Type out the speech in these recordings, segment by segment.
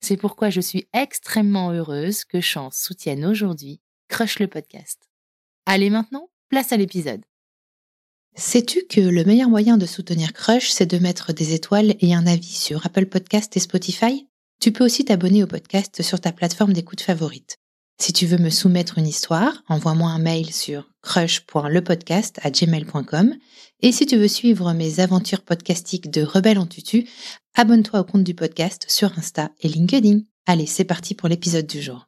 C'est pourquoi je suis extrêmement heureuse que Chance soutienne aujourd'hui Crush le podcast. Allez maintenant, place à l'épisode. Sais-tu que le meilleur moyen de soutenir Crush, c'est de mettre des étoiles et un avis sur Apple Podcast et Spotify? Tu peux aussi t'abonner au podcast sur ta plateforme d'écoute favorite. Si tu veux me soumettre une histoire, envoie-moi un mail sur crush.lepodcast@gmail.com et si tu veux suivre mes aventures podcastiques de Rebelle en tutu, abonne-toi au compte du podcast sur Insta et LinkedIn. Allez, c'est parti pour l'épisode du jour.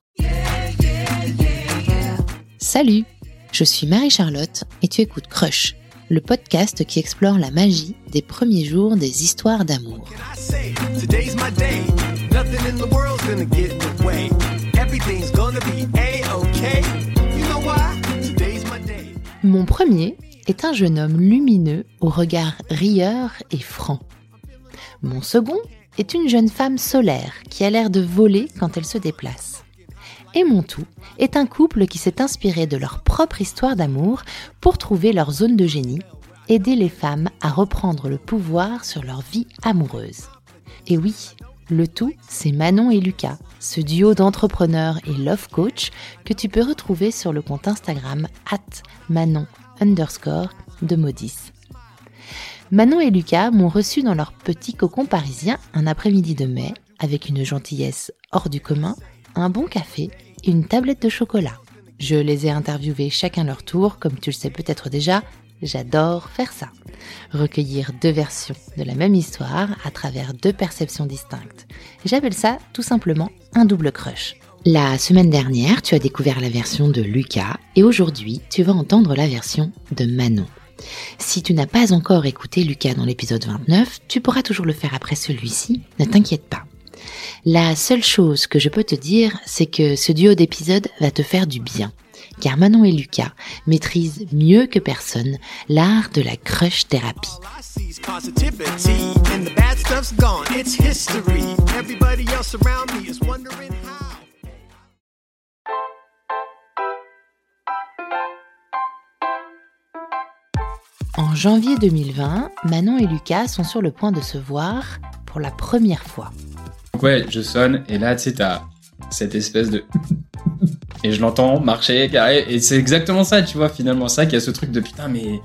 Salut, je suis Marie-Charlotte et tu écoutes Crush, le podcast qui explore la magie des premiers jours des histoires d'amour. Mon premier est un jeune homme lumineux au regard rieur et franc. Mon second est une jeune femme solaire qui a l'air de voler quand elle se déplace. Et mon tout est un couple qui s'est inspiré de leur propre histoire d'amour pour trouver leur zone de génie, aider les femmes à reprendre le pouvoir sur leur vie amoureuse. Et oui, le tout, c'est Manon et Lucas, ce duo d'entrepreneurs et love coach que tu peux retrouver sur le compte Instagram at Manon underscore de Modis. Manon et Lucas m'ont reçu dans leur petit cocon parisien un après-midi de mai avec une gentillesse hors du commun, un bon café et une tablette de chocolat. Je les ai interviewés chacun leur tour, comme tu le sais peut-être déjà, J'adore faire ça. Recueillir deux versions de la même histoire à travers deux perceptions distinctes. J'appelle ça tout simplement un double crush. La semaine dernière, tu as découvert la version de Lucas et aujourd'hui, tu vas entendre la version de Manon. Si tu n'as pas encore écouté Lucas dans l'épisode 29, tu pourras toujours le faire après celui-ci, ne t'inquiète pas. La seule chose que je peux te dire, c'est que ce duo d'épisodes va te faire du bien car Manon et Lucas maîtrisent mieux que personne l'art de la crush thérapie. En janvier 2020, Manon et Lucas sont sur le point de se voir pour la première fois. Ouais, je sonne et là, tu sais, t'as cette espèce de et je l'entends marcher, carré, et c'est exactement ça, tu vois, finalement, ça, qu'il y a ce truc de putain, mais.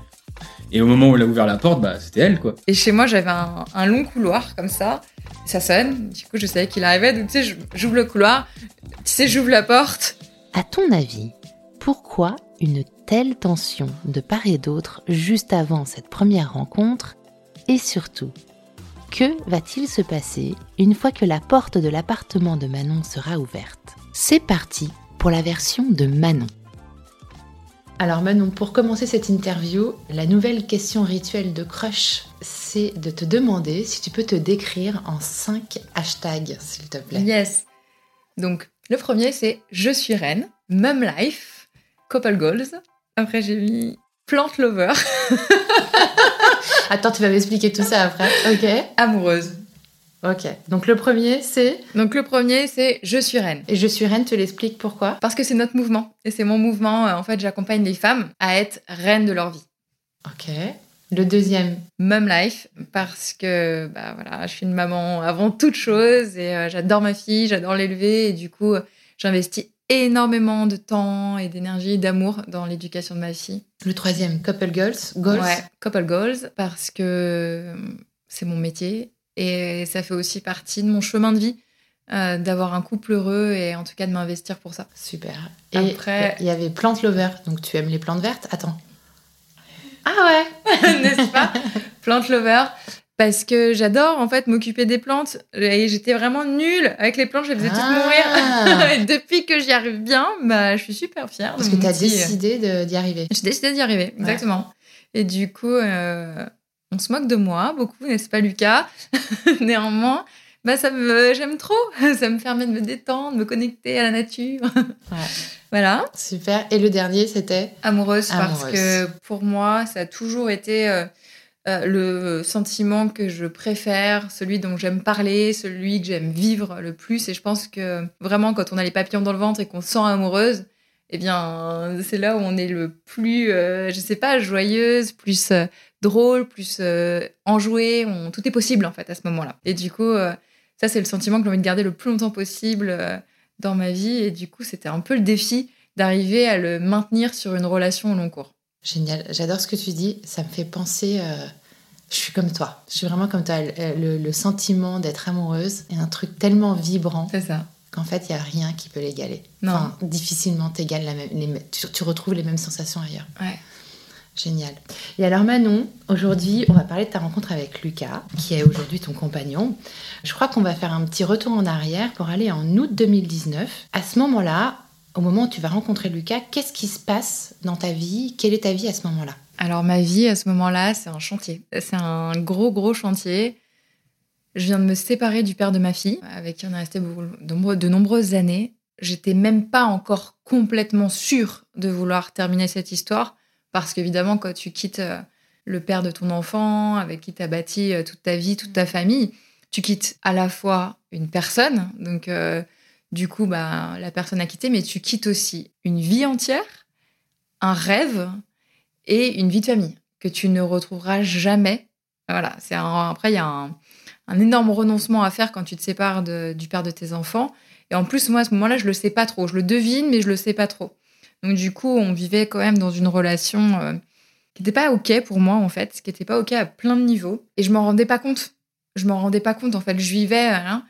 Et au moment où elle a ouvert la porte, bah, c'était elle, quoi. Et chez moi, j'avais un, long couloir, comme ça, ça sonne, du coup, je savais qu'il arrivait, donc tu sais, j'ouvre le couloir, tu sais, j'ouvre la porte. À ton avis, pourquoi une telle tension de part et d'autre juste avant cette première rencontre? Et surtout, que va-t-il se passer une fois que la porte de l'appartement de Manon sera ouverte? C'est parti pour la version de Manon. Alors Manon, pour commencer cette interview, la nouvelle question rituelle de Crush, c'est de te demander si tu peux te décrire en 5 hashtags, s'il te plaît. Yes. Donc, le premier, c'est Je suis reine, Mum Life, Couple Goals. Après, j'ai mis Plant Lover. Attends, tu vas m'expliquer tout ça après. Ok. Amoureuse. Ok. Donc le premier, c'est. Donc le premier, c'est Je suis reine. Et je suis reine, tu l'expliques pourquoi? Parce que c'est notre mouvement. Et c'est mon mouvement. En fait, j'accompagne les femmes à être reines de leur vie. Ok. Le deuxième? Mum Life, parce que bah, voilà, je suis une maman avant toute chose et euh, j'adore ma fille, j'adore l'élever et du coup, j'investis énormément de temps et d'énergie, d'amour dans l'éducation de ma fille. Le troisième, Couple Goals. Goals? Ouais, Couple Goals, parce que c'est mon métier et ça fait aussi partie de mon chemin de vie. Euh, d'avoir un couple heureux et en tout cas de m'investir pour ça. Super. Et après, il y avait Plante Lover, donc tu aimes les plantes vertes? Attends. Ah ouais, n'est-ce pas? Plante Lover, parce que j'adore en fait m'occuper des plantes et j'étais vraiment nulle avec les plantes, je les faisais toutes Ah. mourir. et depuis que j'y arrive bien, bah, je suis super fière. Parce que tu as petit- décidé de- d'y arriver. J'ai décidé d'y arriver, exactement. Et du coup, euh, on se moque de moi beaucoup, n'est-ce pas, Lucas? Néanmoins, bah, ça me, j'aime trop. Ça me permet de me détendre, de me connecter à la nature. Voilà. Super. Et le dernier, c'était? Amoureuse, parce Amoureuse. que pour moi, ça a toujours été euh, euh, le sentiment que je préfère, celui dont j'aime parler, celui que j'aime vivre le plus. Et je pense que vraiment, quand on a les papillons dans le ventre et qu'on se sent amoureuse, eh bien, c'est là où on est le plus, euh, je sais pas, joyeuse, plus euh, drôle, plus euh, enjouée. On- tout est possible, en fait, à ce moment-là. Et du coup, euh, ça, c'est le sentiment que j'ai envie de garder le plus longtemps possible euh, dans ma vie. Et du coup, c'était un peu le défi d'arriver à le maintenir sur une relation au long cours. génial. J'adore ce que tu dis. Ça me fait penser. euh, Je suis comme toi. Je suis vraiment comme toi. Le, sentiment d'être amoureuse est un truc tellement vibrant C'est ça. qu'en fait, il n'y a rien qui peut l'égaler. Non. Enfin, difficilement t'égales la même, les tu, tu retrouves les mêmes sensations ailleurs. Ouais. Génial. Et alors Manon, aujourd'hui, on va parler de ta rencontre avec Lucas, qui est aujourd'hui ton compagnon. Je crois qu'on va faire un petit retour en arrière pour aller en août 2019. À ce moment-là, au moment où tu vas rencontrer Lucas, qu'est-ce qui se passe dans ta vie? Quelle est ta vie à ce moment-là? Alors ma vie à ce moment-là, c'est un chantier. C'est un gros gros chantier. Je viens de me séparer du père de ma fille, avec qui on est resté de nombreuses années. J'étais même pas encore complètement sûre de vouloir terminer cette histoire, parce qu'évidemment, quand tu quittes euh, le père de ton enfant, avec qui tu as bâti euh, toute ta vie, toute ta famille, tu quittes à la fois une personne, donc euh, du coup, bah, la personne a quitté, mais tu quittes aussi une vie entière, un rêve, et une vie de famille que tu ne retrouveras jamais. Voilà, c'est un- après il y a un, un énorme renoncement à faire quand tu te sépares de- du père de tes enfants. Et en plus, moi à ce moment-là, je le sais pas trop. Je le devine, mais je le sais pas trop. Donc du coup, on vivait quand même dans une relation euh, qui n'était pas ok pour moi en fait, qui n'était pas ok à plein de niveaux. Et je m'en rendais pas compte. Je m'en rendais pas compte en fait. Je vivais, hein,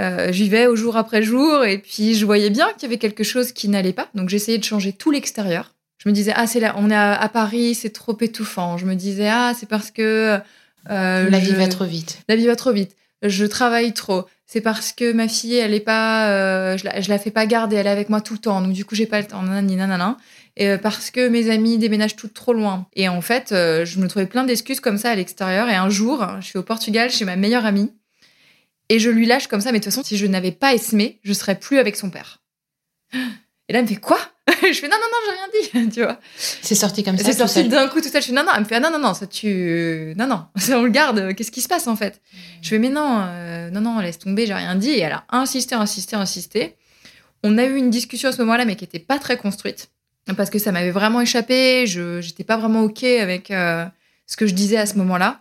euh, je vivais au jour après jour, et puis je voyais bien qu'il y avait quelque chose qui n'allait pas. Donc j'essayais de changer tout l'extérieur. Je me disais ah c'est là, on est à, à Paris, c'est trop étouffant. Je me disais ah c'est parce que euh, La vie je- va trop vite. la vie va trop vite. Je travaille trop. C'est parce que ma fille, elle est pas, euh, je, la, la fais pas garder, elle est avec moi tout le temps. Donc du coup, j'ai pas le temps. Nanani, nanana. Et euh, parce que mes amis déménagent tout trop loin. Et en fait, euh, je me trouvais plein d'excuses comme ça à l'extérieur. Et un jour, je suis au Portugal chez ma meilleure amie. Et je lui lâche comme ça. Mais de toute façon, si je n'avais pas Esmé, je serais plus avec son père. Et là, elle me fait quoi? Je fais non, non, non, j'ai rien dit. tu vois C'est sorti comme ça. c'est sorti d'un coup tout seul. Je fais non, non. Elle me fait ah, non, non, non, ça tu. Non, non, ça, on le garde. Qu'est-ce qui se passe en fait? Je fais mais non, euh, non, non, laisse tomber, j'ai rien dit. Et elle a insisté, insisté, insisté. On a eu une discussion à ce moment-là, mais qui était pas très construite. Parce que ça m'avait vraiment échappé. Je j'étais pas vraiment OK avec euh, ce que je disais à ce moment-là.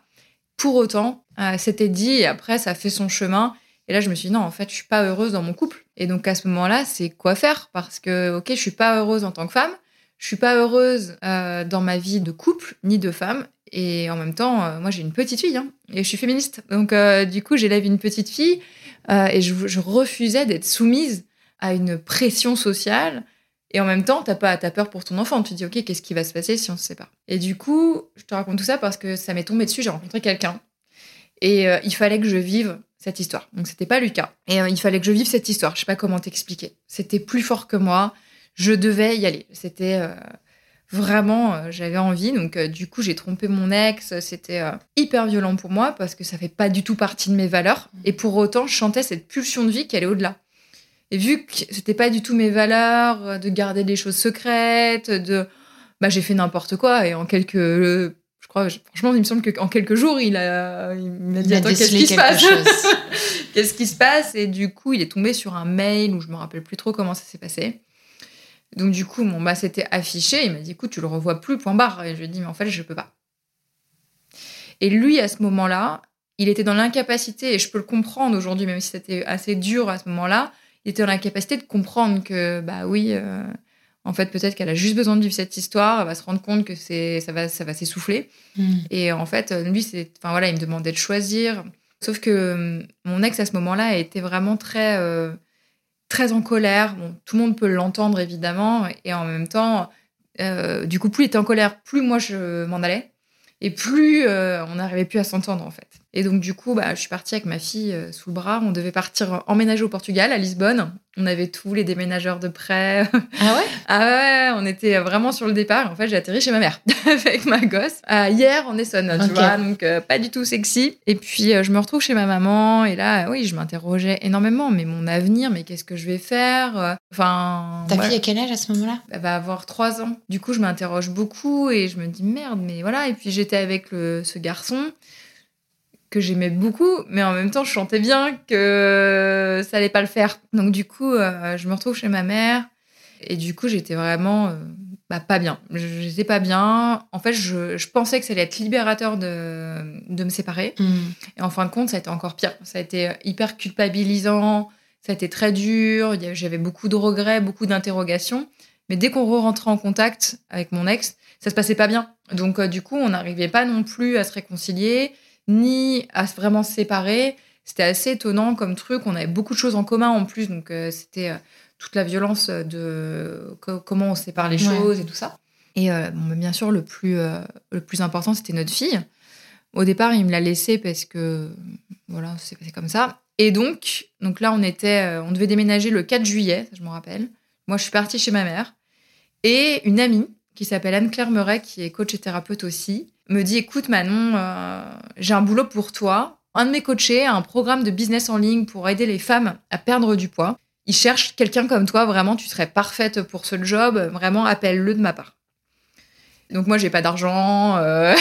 Pour autant, euh, c'était dit et après, ça a fait son chemin. Et là, je me suis dit, non, en fait, je suis pas heureuse dans mon couple. Et donc, à ce moment-là, c'est quoi faire? Parce que, OK, je suis pas heureuse en tant que femme. Je suis pas heureuse euh, dans ma vie de couple ni de femme. Et en même temps, euh, moi, j'ai une petite fille hein, et je suis féministe. Donc, euh, du coup, j'élève une petite fille et je, refusais d'être soumise à une pression sociale. Et en même temps, t'as pas, t'as peur pour ton enfant. Tu te dis, ok, qu'est-ce qui va se passer si on se sépare? Et du coup, je te raconte tout ça parce que ça m'est tombé dessus. J'ai rencontré quelqu'un et il fallait que je vive cette histoire. Donc, c'était pas Lucas. Et euh, il fallait que je vive cette histoire. Je sais pas comment t'expliquer. C'était plus fort que moi. Je devais y aller. C'était euh, vraiment, euh, j'avais envie. Donc, du coup, j'ai trompé mon ex. C'était hyper violent pour moi parce que ça fait pas du tout partie de mes valeurs. Et pour autant, je chantais cette pulsion de vie qui allait au-delà. Et vu que c'était pas du tout mes valeurs, de garder des choses secrètes, de. Bah, j'ai fait n'importe quoi et en quelques. Je franchement, il me semble qu'en quelques jours, il a, il m'a dit Attends, qu'est-ce qui se passe. Qu'est-ce qui se passe Et du coup, il est tombé sur un mail où je me rappelle plus trop comment ça s'est passé. Donc, du coup, bon, bah, c'était affiché. Il m'a dit Écoute, tu le revois plus, point barre. Et je lui ai dit Mais en fait, je peux pas. Et lui, à ce moment-là, il était dans l'incapacité, et je peux le comprendre aujourd'hui, même si c'était assez dur à ce moment-là, il était dans l'incapacité de comprendre que, bah oui, euh, en fait, peut-être qu'elle a juste besoin de vivre cette histoire, elle va se rendre compte que c'est, ça va, ça va s'essouffler. Hmm. Et en fait, euh, lui, c'est, enfin voilà, il me demandait de choisir. Sauf que euh, mon ex à ce moment-là était vraiment très, euh, très en colère. Bon, tout le monde peut l'entendre évidemment, et en même temps, euh, du coup, plus il était en colère, plus moi je m'en allais, et plus euh, on n'arrivait plus à s'entendre en fait. Et donc du coup, bah, je suis partie avec ma fille euh, sous le bras. On devait partir emménager au Portugal, à Lisbonne. On avait tous les déménageurs de près. Ah ouais? Ah ouais, on était vraiment sur le départ. En fait, j'ai atterri chez ma mère avec ma gosse euh, hier en Essonne, tu vois, donc euh, pas du tout sexy. Et puis euh, je me retrouve chez ma maman et là, oui, je m'interrogeais énormément. Mais mon avenir, mais qu'est-ce que je vais faire? Enfin, Ta voilà. fille à quel âge à ce moment-là? Elle va avoir trois ans. Du coup, je m'interroge beaucoup et je me dis merde, mais voilà. Et puis j'étais avec le- ce garçon que j'aimais beaucoup, mais en même temps, je sentais bien que ça allait pas le faire. Donc du coup, euh, je me retrouve chez ma mère et du coup, j'étais vraiment euh, bah, pas bien. J'étais pas bien. En fait, je, je pensais que ça allait être libérateur de, de me séparer. Hmm. Et en fin de compte, ça a été encore pire. Ça a été hyper culpabilisant, ça a été très dur, j'avais beaucoup de regrets, beaucoup d'interrogations. Mais dès qu'on re-rentrait en contact avec mon ex, ça se passait pas bien. Donc euh, du coup, on n'arrivait pas non plus à se réconcilier, ni à vraiment se séparer. C'était assez étonnant comme truc. On avait beaucoup de choses en commun en plus, donc euh, c'était euh, toute la violence de co- comment on sépare les Ouais. choses et tout ça. Et euh, bon, bien sûr, le plus, le plus important, c'était notre fille. Au départ, il me l'a laissée parce que voilà, c'est passé comme ça. Et donc, donc là, on était, on devait déménager le 4 juillet, ça, je me rappelle. Moi, je suis partie chez ma mère et une amie qui s'appelle Anne-Claire Meuret, qui est coach et thérapeute aussi, me dit "Écoute, Manon, euh, j'ai un boulot pour toi. Un de mes coachés a un programme de business en ligne pour aider les femmes à perdre du poids. Il cherche quelqu'un comme toi. Vraiment, tu serais parfaite pour ce job. Vraiment, appelle-le de ma part." Donc moi j'ai pas d'argent, euh,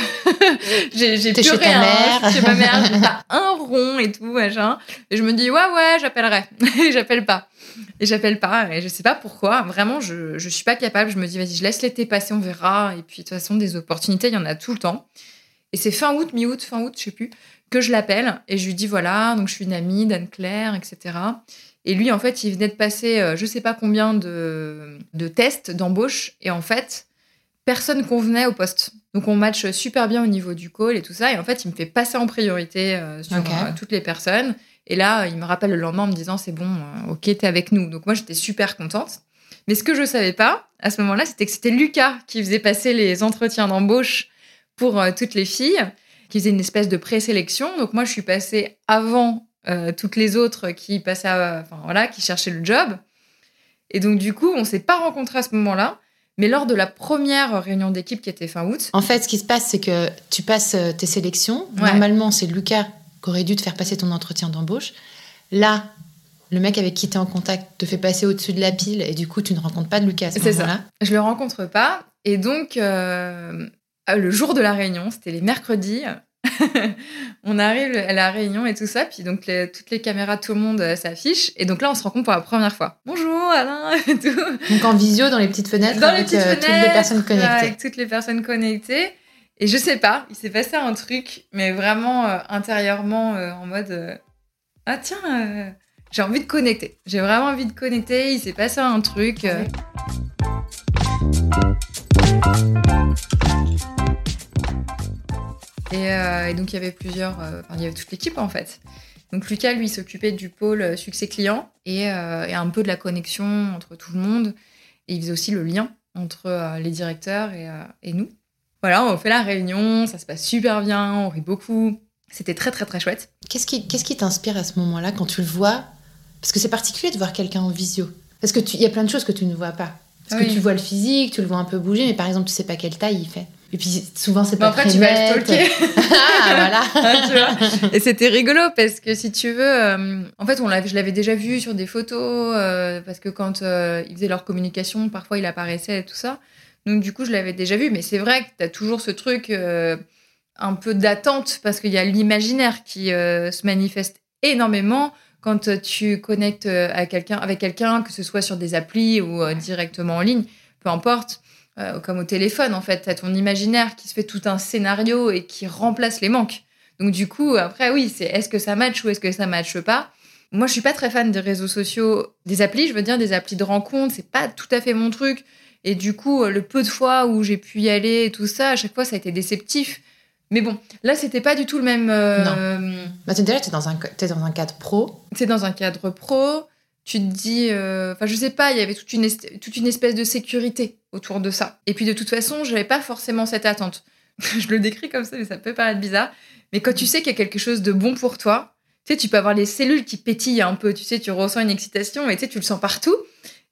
j'ai plus chez ta rien, mère. je suis chez ma mère, j'ai pas un rond et tout machin. Et je me dis ouais ouais j'appellerai, et j'appelle pas, et j'appelle pas et je sais pas pourquoi. Vraiment je je suis pas capable. Je me dis vas-y je laisse l'été passer on verra. Et puis de toute façon des opportunités il y en a tout le temps. Et c'est fin août mi-août fin août je sais plus que je l'appelle et je lui dis voilà donc je suis une amie d'Anne Claire etc. Et lui en fait il venait de passer euh, je sais pas combien de de tests d'embauche et en fait personne convenait au poste. Donc on match super bien au niveau du call et tout ça. Et en fait, il me fait passer en priorité euh, sur euh, toutes les personnes. Et là, il me rappelle le lendemain en me disant c'est bon, euh, ok, t'es avec nous. Donc moi, j'étais super contente. Mais ce que je savais pas à ce moment-là, c'était que c'était Lucas qui faisait passer les entretiens d'embauche pour toutes les filles, qui faisait une espèce de présélection. Donc moi, je suis passée avant toutes les autres qui passaient, à- enfin voilà, qui cherchaient le job. Et donc du coup, on s'est pas rencontrés à ce moment-là. Mais lors de la première réunion d'équipe qui était fin août, En fait, ce qui se passe, c'est que tu passes euh, tes sélections. Ouais. Normalement, c'est Lucas qui aurait dû te faire passer ton entretien d'embauche. Là, le mec avec qui tu es en contact te fait passer au-dessus de la pile et du coup, tu ne rencontres pas de Lucas ce C'est ça. je le rencontre pas. Et donc, euh, le jour de la réunion, c'était les mercredis, on arrive à la réunion et tout ça. Puis donc, les- toutes les caméras, tout le monde euh, s'affiche. Et donc là, on se rencontre pour la première fois. Bonjour Alain et tout. Donc en visio, dans les petites fenêtres, Dans les avec petites euh, toutes les fenêtres, personnes connectées. Avec toutes les personnes connectées. Et je sais pas, il s'est passé un truc, mais vraiment euh, intérieurement euh, en mode Ah tiens, j'ai envie de connecter. J'ai vraiment envie de connecter. Il s'est passé un truc. Et, euh, et donc il y avait plusieurs, euh, enfin il y avait toute l'équipe en fait. Donc Lucas lui s'occupait du pôle euh, succès client et, et un peu de la connexion entre tout le monde. Et il faisait aussi le lien entre les directeurs et, et nous. Voilà, on fait la réunion, ça se passe super bien, on rit beaucoup. C'était très très très chouette. Qu'est-ce qui qui t'inspire à ce moment-là quand tu le vois? Parce que c'est particulier de voir quelqu'un en visio. Parce que il y a plein de choses que tu ne vois pas. Parce Oui. que tu vois le physique, tu le vois un peu bouger, mais par exemple, tu sais pas quelle taille il fait. Et puis souvent, c'est pas après, très tu vas net. le stalker. ah, voilà. Vois Et c'était rigolo parce que si tu veux, euh, en fait, on l'avait, je l'avais déjà vu sur des photos euh, parce que quand euh, ils faisaient leur communication, parfois il apparaissait et tout ça. Donc du coup, je l'avais déjà vu. Mais c'est vrai que tu as toujours ce truc. un peu d'attente parce qu'il y a l'imaginaire qui se manifeste énormément quand tu connectes à quelqu'un, avec quelqu'un, que ce soit sur des applis ou directement en ligne, peu importe, comme au téléphone en fait, tu as ton imaginaire qui se fait tout un scénario et qui remplace les manques. Donc du coup, après oui, c'est est-ce que ça match ou est-ce que ça matche pas? Moi, je suis pas très fan des réseaux sociaux, des applis, je veux dire des applis de rencontre, c'est pas tout à fait mon truc. Et du coup, le peu de fois où j'ai pu y aller et tout ça, à chaque fois, ça a été déceptif. Mais bon, là, c'était pas du tout le même. Euh... Non. Bah, déjà, t'es dans, un, es dans un cadre pro. T'es dans un cadre pro. Tu te dis. euh, Enfin, je sais pas, il y avait toute une, toute une espèce de sécurité autour de ça. Et puis, de toute façon, j'avais pas forcément cette attente. je le décris comme ça, mais ça peut paraître bizarre. Mais quand tu sais qu'il y a quelque chose de bon pour toi, tu sais, tu peux avoir les cellules qui pétillent un peu. Tu sais, tu ressens une excitation et tu sais, tu le sens partout.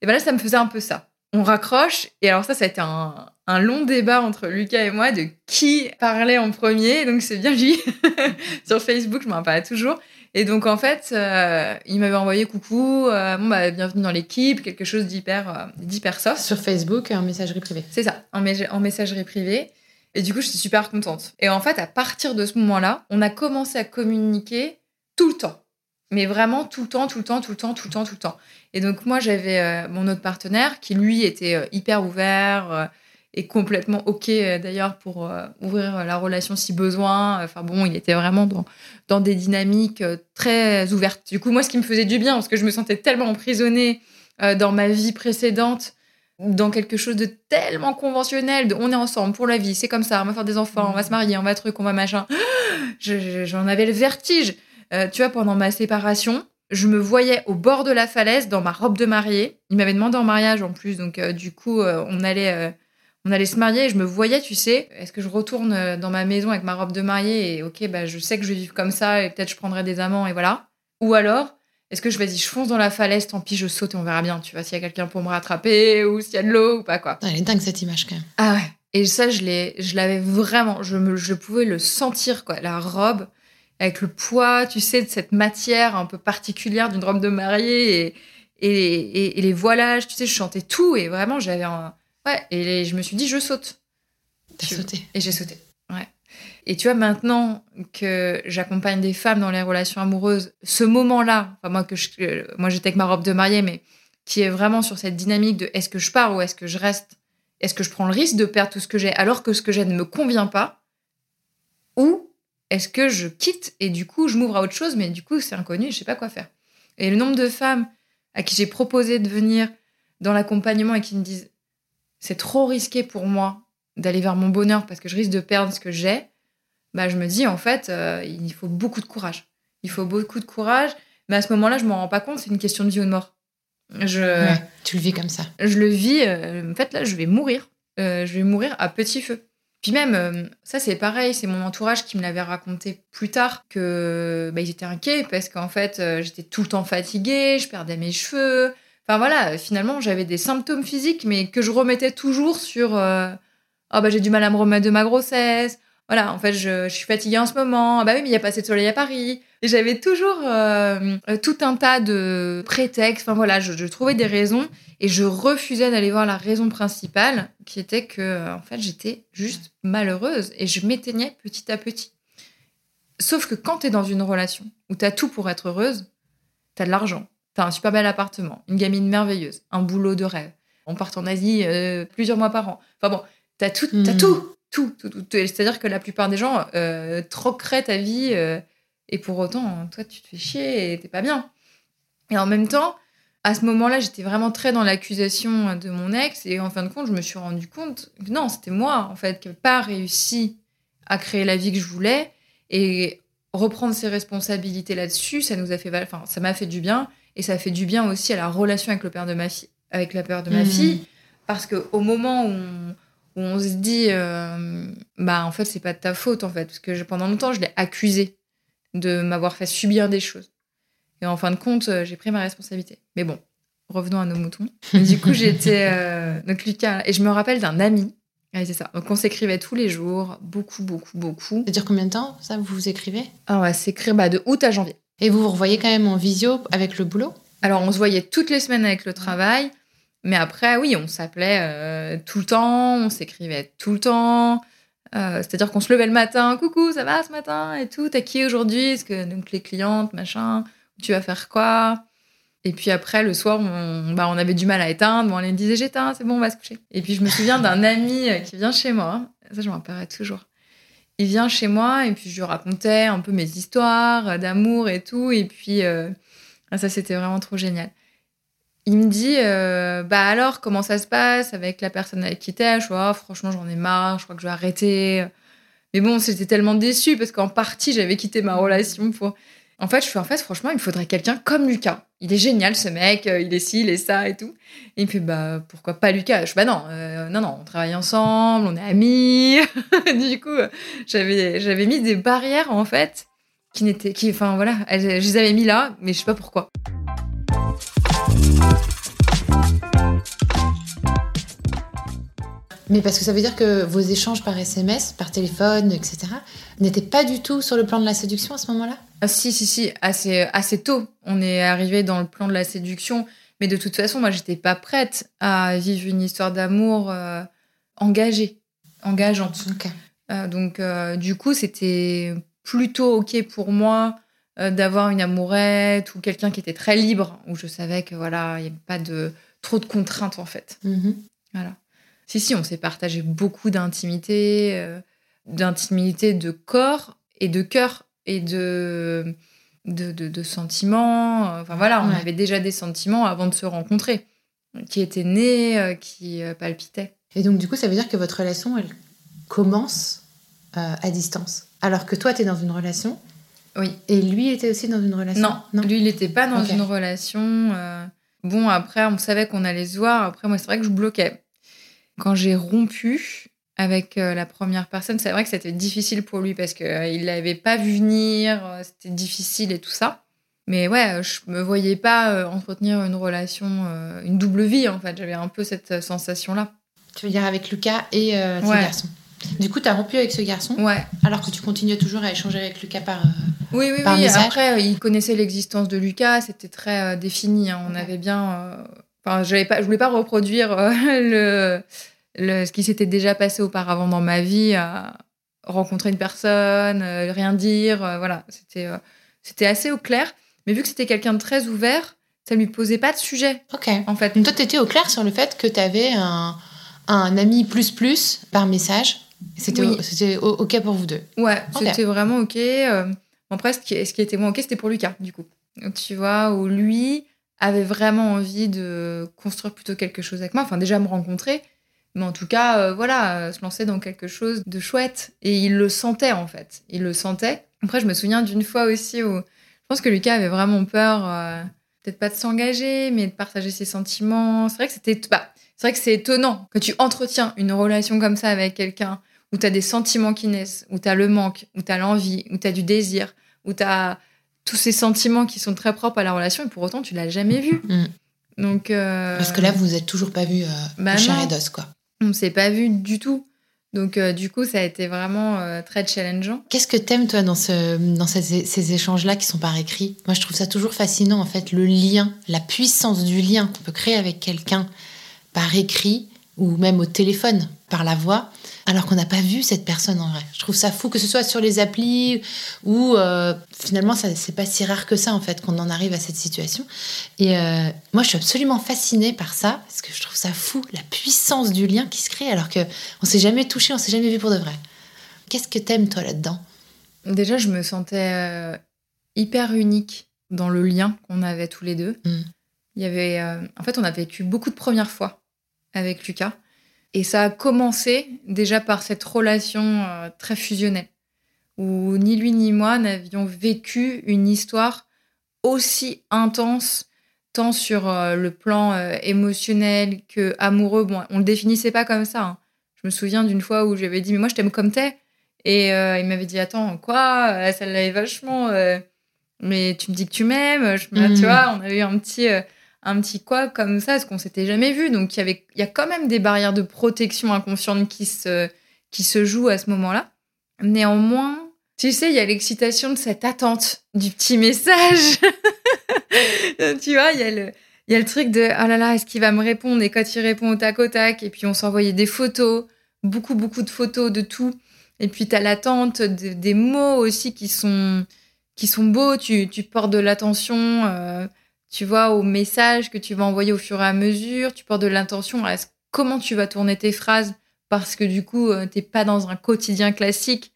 Et ben là, ça me faisait un peu ça. On raccroche. Et alors, ça, ça a été un, long débat entre Lucas et moi de qui parlait en premier. Donc, c'est bien lui. Sur Facebook, je m'en rappelle toujours. Et donc, en fait, euh, il m'avait envoyé coucou, euh, bon, bah, bienvenue dans l'équipe, quelque chose d'hyper euh, d'hyper soft. Sur Facebook, en messagerie privée. C'est ça, en, en messagerie privée. Et du coup, j'étais super contente. Et en fait, à partir de ce moment-là, on a commencé à communiquer tout le temps. Mais vraiment tout le temps, tout le temps, tout le temps, tout le temps, tout le temps. Et donc, moi, j'avais mon autre partenaire qui, lui, était hyper ouvert et complètement OK, euh, d'ailleurs, pour euh, ouvrir la relation si besoin. Enfin bon, il était vraiment dans, dans des dynamiques euh, très ouvertes. Du coup, moi, ce qui me faisait du bien, parce que je me sentais tellement emprisonnée dans ma vie précédente, dans quelque chose de tellement conventionnel, de on est ensemble pour la vie, c'est comme ça, on va faire des enfants, on va se marier, on va truc, on va machin. Je- je- J'en avais le vertige. Tu vois, pendant ma séparation, je me voyais au bord de la falaise dans ma robe de mariée. Il m'avait demandé en mariage en plus, donc du coup, on allait. On allait se marier et je me voyais, tu sais, est-ce que je retourne euh, dans ma maison avec ma robe de mariée et ok, bah, je sais que je vais vivre comme ça et peut-être je prendrai des amants et voilà. Ou alors, est-ce que je vas-y, je fonce dans la falaise, tant pis, je saute et on verra bien, tu vois, s'il y a quelqu'un pour me rattraper ou s'il y a de l'eau ou pas quoi. Elle est dingue cette image quand même. Ah ouais. Et ça, je l'ai, je l'avais vraiment, je me, je pouvais le sentir quoi, la robe avec le poids, tu sais, de cette matière un peu particulière d'une robe de mariée et, et, et- et les voilages, tu sais, je chantais tout et vraiment j'avais un, ouais, et je me suis dit je saute T'as sauté. et j'ai sauté. Ouais. Et tu vois, maintenant que j'accompagne des femmes dans les relations amoureuses, ce moment-là, enfin, moi, que je, euh, moi j'étais avec ma robe de mariée, mais qui est vraiment sur cette dynamique de est-ce que je pars ou est-ce que je reste Est-ce que je prends le risque de perdre tout ce que j'ai alors que ce que j'ai ne me convient pas Ou est-ce que je quitte et du coup je m'ouvre à autre chose, mais du coup c'est inconnu et je sais pas quoi faire Et le nombre de femmes à qui j'ai proposé de venir dans l'accompagnement et qui me disent c'est trop risqué pour moi d'aller vers mon bonheur parce que je risque de perdre ce que j'ai, bah je me dis en fait euh, il faut beaucoup de courage. Il faut beaucoup de courage, mais à ce moment-là je m'en rends pas compte, c'est une question de vie ou de mort. Je Ouais, tu le vis comme ça. je le vis euh, en fait là je vais mourir. Euh, je vais mourir à petit feu. Puis même ça c'est pareil, c'est mon entourage qui me l'avait raconté plus tard que bah, ils étaient inquiets parce qu'en fait j'étais tout le temps fatiguée, je perdais mes cheveux. Enfin voilà, finalement j'avais des symptômes physiques mais que je remettais toujours sur euh, ah bah j'ai du mal à me remettre de ma grossesse. Voilà, en fait, je, suis fatiguée en ce moment. Ah bah oui, mais il n'y a pas assez de soleil à Paris. Et j'avais toujours euh, tout un tas de prétextes. Enfin voilà, je, je trouvais des raisons et je refusais d'aller voir la raison principale, qui était que, euh, en fait, j'étais juste malheureuse et je m'éteignais petit à petit. Sauf que quand tu es dans une relation où tu as tout pour être heureuse, tu as de l'argent, un super bel appartement, une gamine merveilleuse, un boulot de rêve. On part en Asie euh, plusieurs mois par an. Enfin bon, tu as tout, t'as Mhm. tout, tout, tout, tout. C'est-à-dire que la plupart des gens euh, troqueraient ta vie euh, et pour autant, toi, tu te fais chier et t'es pas bien. Et en même temps, à ce moment-là, j'étais vraiment très dans l'accusation de mon ex. Et en fin de compte, je me suis rendu compte que non, c'était moi, en fait, qui n'avais pas réussi à créer la vie que je voulais. Et reprendre ses responsabilités là-dessus, ça nous a fait, enfin, ça m'a fait du bien. Et ça fait du bien aussi à la relation avec le père de ma fille, avec la père de ma Mhm. fille. Parce qu'au moment où on, où on se dit, euh, bah, en fait, c'est pas de ta faute, en fait. Parce que je- pendant longtemps, je l'ai accusé de m'avoir fait subir des choses. Et en fin de compte, euh, j'ai pris ma responsabilité. Mais bon, revenons à nos moutons. Et du coup, j'étais. euh, donc, Lucas. Et je me rappelle d'un ami. Ouais, c'est ça. Donc, on s'écrivait tous les jours, beaucoup, beaucoup, beaucoup. Ça dure combien de temps, ça, vous vous écrivez? Ah ouais, s'écrire bah, de août à janvier. Et vous vous revoyez quand même en visio avec le boulot? Alors, on se voyait toutes les semaines avec le travail. Mais après, oui, on s'appelait euh, tout le temps, on s'écrivait tout le temps. Euh, C'est-à-dire qu'on se levait le matin, coucou, ça va ce matin? et tout, t'as qui aujourd'hui? Est-ce que donc les clientes, machin, tu vas faire quoi? Et puis après, le soir, on, bah, on avait du mal à éteindre. On lui disait j'éteins, c'est bon, on va se coucher. Et puis je me souviens d'un ami qui vient chez moi, ça je m'en rappellerai toujours. Il vient chez moi et puis je lui racontais un peu mes histoires euh, d'amour et tout. Et puis euh, ça, c'était vraiment trop génial. Il me dit, euh, bah alors, comment ça se passe avec la personne avec qui t'es? Je vois, franchement, j'en ai marre, je crois que je vais arrêter. Mais bon, j'étais tellement déçue parce qu'en partie, j'avais quitté ma relation pour. En fait, je fais, en fait, franchement, il me faudrait quelqu'un comme Lucas. Il est génial, ce mec, euh, il est ci, il est ça et tout. Et il me fait, bah, pourquoi pas Lucas? Je fais, bah non, euh, non, non, on travaille ensemble, on est amis. du coup, j'avais, mis des barrières, en fait, qui n'étaient, qui, enfin, voilà, je les avais mis là, mais je sais pas pourquoi. Mais parce que ça veut dire que vos échanges par SMS, par téléphone, etc., n'étaient pas du tout sur le plan de la séduction à ce moment-là? Ah, si, si, si, assez, assez tôt. On est arrivé dans le plan de la séduction. Mais de toute façon, moi, j'étais pas prête à vivre une histoire d'amour euh, engagée, engageante. Euh, donc, euh, du coup, c'était plutôt OK pour moi euh, d'avoir une amourette ou quelqu'un qui était très libre, où je savais que voilà, il n'y avait pas de trop de contraintes en fait. Mhm. Voilà. Si, si, on s'est partagé beaucoup d'intimité, euh, d'intimité de corps et de cœur et de, de, de, de sentiments. Enfin voilà, on Ouais. avait déjà des sentiments avant de se rencontrer, qui étaient nés, euh, qui euh, palpitaient. Et donc, du coup, ça veut dire que votre relation, elle commence euh, à distance. Alors que toi, tu es dans une relation. Oui. Et lui était aussi dans une relation. Non, lui, il n'était pas dans une relation. euh, Bon, après, on savait qu'on allait se voir. Après, moi, c'est vrai que je bloquais. Quand j'ai rompu avec euh, la première personne, c'est vrai que c'était difficile pour lui parce qu'il ne l'avait pas vu venir. euh, C'était difficile et tout ça. Mais ouais, je me voyais pas euh, entretenir une relation, euh, une double vie, en fait. J'avais un peu cette euh, sensation-là. Tu veux dire avec Lucas et euh, Ouais. garçons. Du coup, tu as rompu avec ce garçon, Ouais. alors que tu continuais toujours à échanger avec Lucas par. euh, Oui, oui, Par oui. message? Après, euh, il connaissait l'existence de Lucas, c'était très euh, défini. hein. On avait bien. euh, Enfin, j'avais pas, je voulais pas reproduire euh, le, le, ce qui s'était déjà passé auparavant dans ma vie, à rencontrer une personne, euh, rien dire. euh, voilà, c'était, euh, c'était assez au clair. Mais vu que c'était quelqu'un de très ouvert, ça lui posait pas de sujet, Ok. en fait. Donc toi, tu étais au clair sur le fait que tu avais un, un ami plus plus par message. C'était Oui. c'était o- OK pour vous deux. Ouais, c'était vraiment ok. Euh, après, ce qui, ce qui était moins ok, c'était pour Lucas, du coup. Donc, tu vois, où lui avait vraiment envie de construire plutôt quelque chose avec moi. Enfin, déjà me rencontrer, mais en tout cas, euh, voilà, euh, se lancer dans quelque chose de chouette. Et il le sentait, en fait. Il le sentait. Après, je me souviens d'une fois aussi où je pense que Lucas avait vraiment peur, euh, peut-être pas de s'engager, mais de partager ses sentiments. C'est vrai que c'était. Bah, c'est vrai que c'est étonnant que tu entretiens une relation comme ça avec quelqu'un où tu as des sentiments qui naissent, où tu as le manque, où tu as l'envie, où tu as du désir, où tu as tous ces sentiments qui sont très propres à la relation et pour autant tu l'as jamais vu. Mm. Donc euh, Parce que là, vous êtes toujours pas vus euh, Bah et d'os, quoi. On s'est pas vu du tout. Donc euh, du coup ça a été vraiment euh, très challengeant. Qu'est-ce que t'aimes, toi, dans, ce, dans ces, ces échanges-là qui sont par écrit Moi, je trouve ça toujours fascinant, en fait, le lien, la puissance du lien qu'on peut créer avec quelqu'un par écrit ou même au téléphone, par la voix, alors qu'on n'a pas vu cette personne en vrai. Je trouve ça fou, que ce soit sur les applis ou euh, finalement, ça, c'est pas si rare que ça, en fait, qu'on en arrive à cette situation. Et euh, moi, je suis absolument fascinée par ça, parce que je trouve ça fou, la puissance du lien qui se crée, alors qu'on s'est jamais touché, on s'est jamais vu pour de vrai. Qu'est-ce que t'aimes, toi, là-dedans? Déjà je me sentais euh, hyper unique dans le lien qu'on avait tous les deux. Mm. Il y avait, en fait on a vécu beaucoup de premières fois avec Lucas et ça a commencé déjà par cette relation euh, très fusionnelle où ni lui ni moi n'avions vécu une histoire aussi intense tant sur euh, le plan euh, émotionnel que amoureux. Bon, on le définissait pas comme ça. hein. Je me souviens d'une fois où j'avais dit mais moi je t'aime comme t'es et il m'avait dit attends quoi? Ça l'avait vachement mais tu me dis que tu m'aimes Mhm. tu vois on avait eu un petit un petit quoi comme ça parce qu'on s'était jamais vu. Donc il y avait il y a quand même des barrières de protection inconsciente qui se qui se jouent à ce moment-là. Néanmoins tu sais il y a l'excitation de cette attente du petit message. Tu vois il y a le il y a le truc de ah là là est-ce qu'il va me répondre? Et quand il répond au tac au tac et puis on s'envoyait des photos beaucoup beaucoup de photos de tout. Et puis, tu as l'attente de- des mots aussi qui sont, qui sont beaux. Tu, tu portes de l'attention, euh, tu vois, aux messages que tu vas envoyer au fur et à mesure. Tu portes de l'attention à comment tu vas tourner tes phrases parce que du coup, euh, t'es pas dans un quotidien classique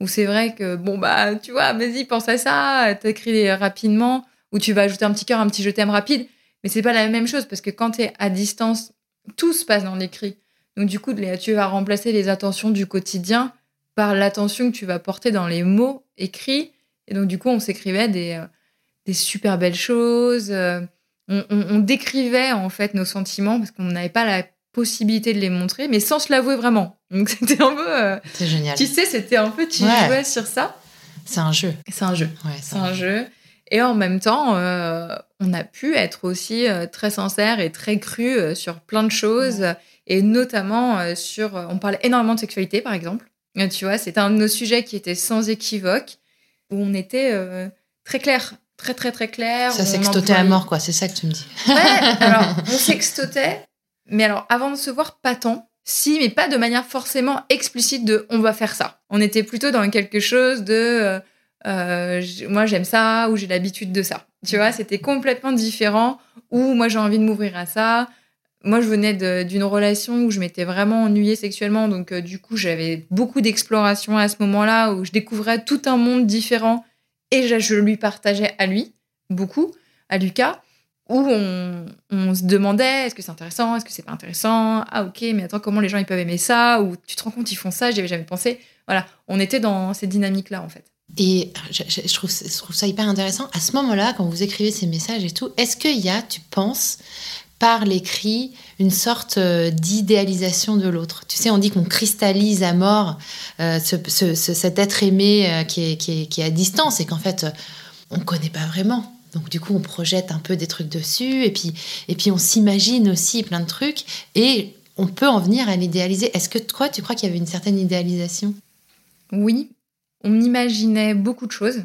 où c'est vrai que, bon, bah, tu vois, vas-y, pense à ça, t'écris rapidement, ou tu vas ajouter un petit cœur, un petit je t'aime rapide. Mais c'est pas la même chose parce que quand t'es à distance, tout se passe dans l'écrit. Donc, du coup, tu vas remplacer les attentions du quotidien par l'attention que tu vas porter dans les mots écrits. Et donc, du coup, on s'écrivait des, euh, des super belles choses. euh, on, on- on décrivait, en fait, nos sentiments parce qu'on n'avait pas la possibilité de les montrer, mais sans se l'avouer vraiment. Donc, c'était un peu. euh, C'est génial. tu sais, c'était un peu. Tu Ouais. jouais sur ça. C'est un jeu. C'est un jeu. Ouais, C'est un jeu. Et en même temps, euh, on a pu être aussi euh, très sincère et très cru sur plein de choses, et notamment sur. On parlait énormément de sexualité, par exemple. Tu vois, c'était un de nos sujets qui était sans équivoque, où on était très clair, très très très clair. Ça sextotait à mort, quoi. C'est ça que tu me dis. Ouais, alors on sextotait, mais alors avant de se voir, pas tant. Si, mais pas de manière forcément explicite de on va faire ça. On était plutôt dans quelque chose de euh, euh, moi j'aime ça ou j'ai l'habitude de ça. Tu vois, c'était complètement différent. Ou moi j'ai envie de m'ouvrir à ça. Moi je venais d'une relation où je m'étais vraiment ennuyée sexuellement, donc euh, du coup j'avais beaucoup d'exploration à ce moment-là où je découvrais tout un monde différent et je, je lui partageais à lui beaucoup, à Lucas où on, on se demandait est-ce que c'est intéressant, est-ce que c'est pas intéressant, ah ok, mais attends, comment les gens ils peuvent aimer ça, ou tu te rends compte ils font ça, j'y avais jamais pensé. Voilà, on était dans ces dynamiques-là en fait. Et je trouve, je trouve ça hyper intéressant. À ce moment-là, quand vous écrivez ces messages et tout, est-ce qu'il y a, tu penses, par l'écrit, une sorte euh, d'idéalisation de l'autre. Tu sais, on dit qu'on cristallise à mort euh, ce- ce- ce- cet être aimé euh, qui, est, qui, est, qui est à distance et qu'en fait, on ne connaît pas vraiment. Donc du coup, on projette un peu des trucs dessus et puis, et puis on s'imagine aussi plein de trucs et on peut en venir à l'idéaliser. Est-ce que toi, tu crois qu'il y avait une certaine idéalisation? Oui, on imaginait beaucoup de choses,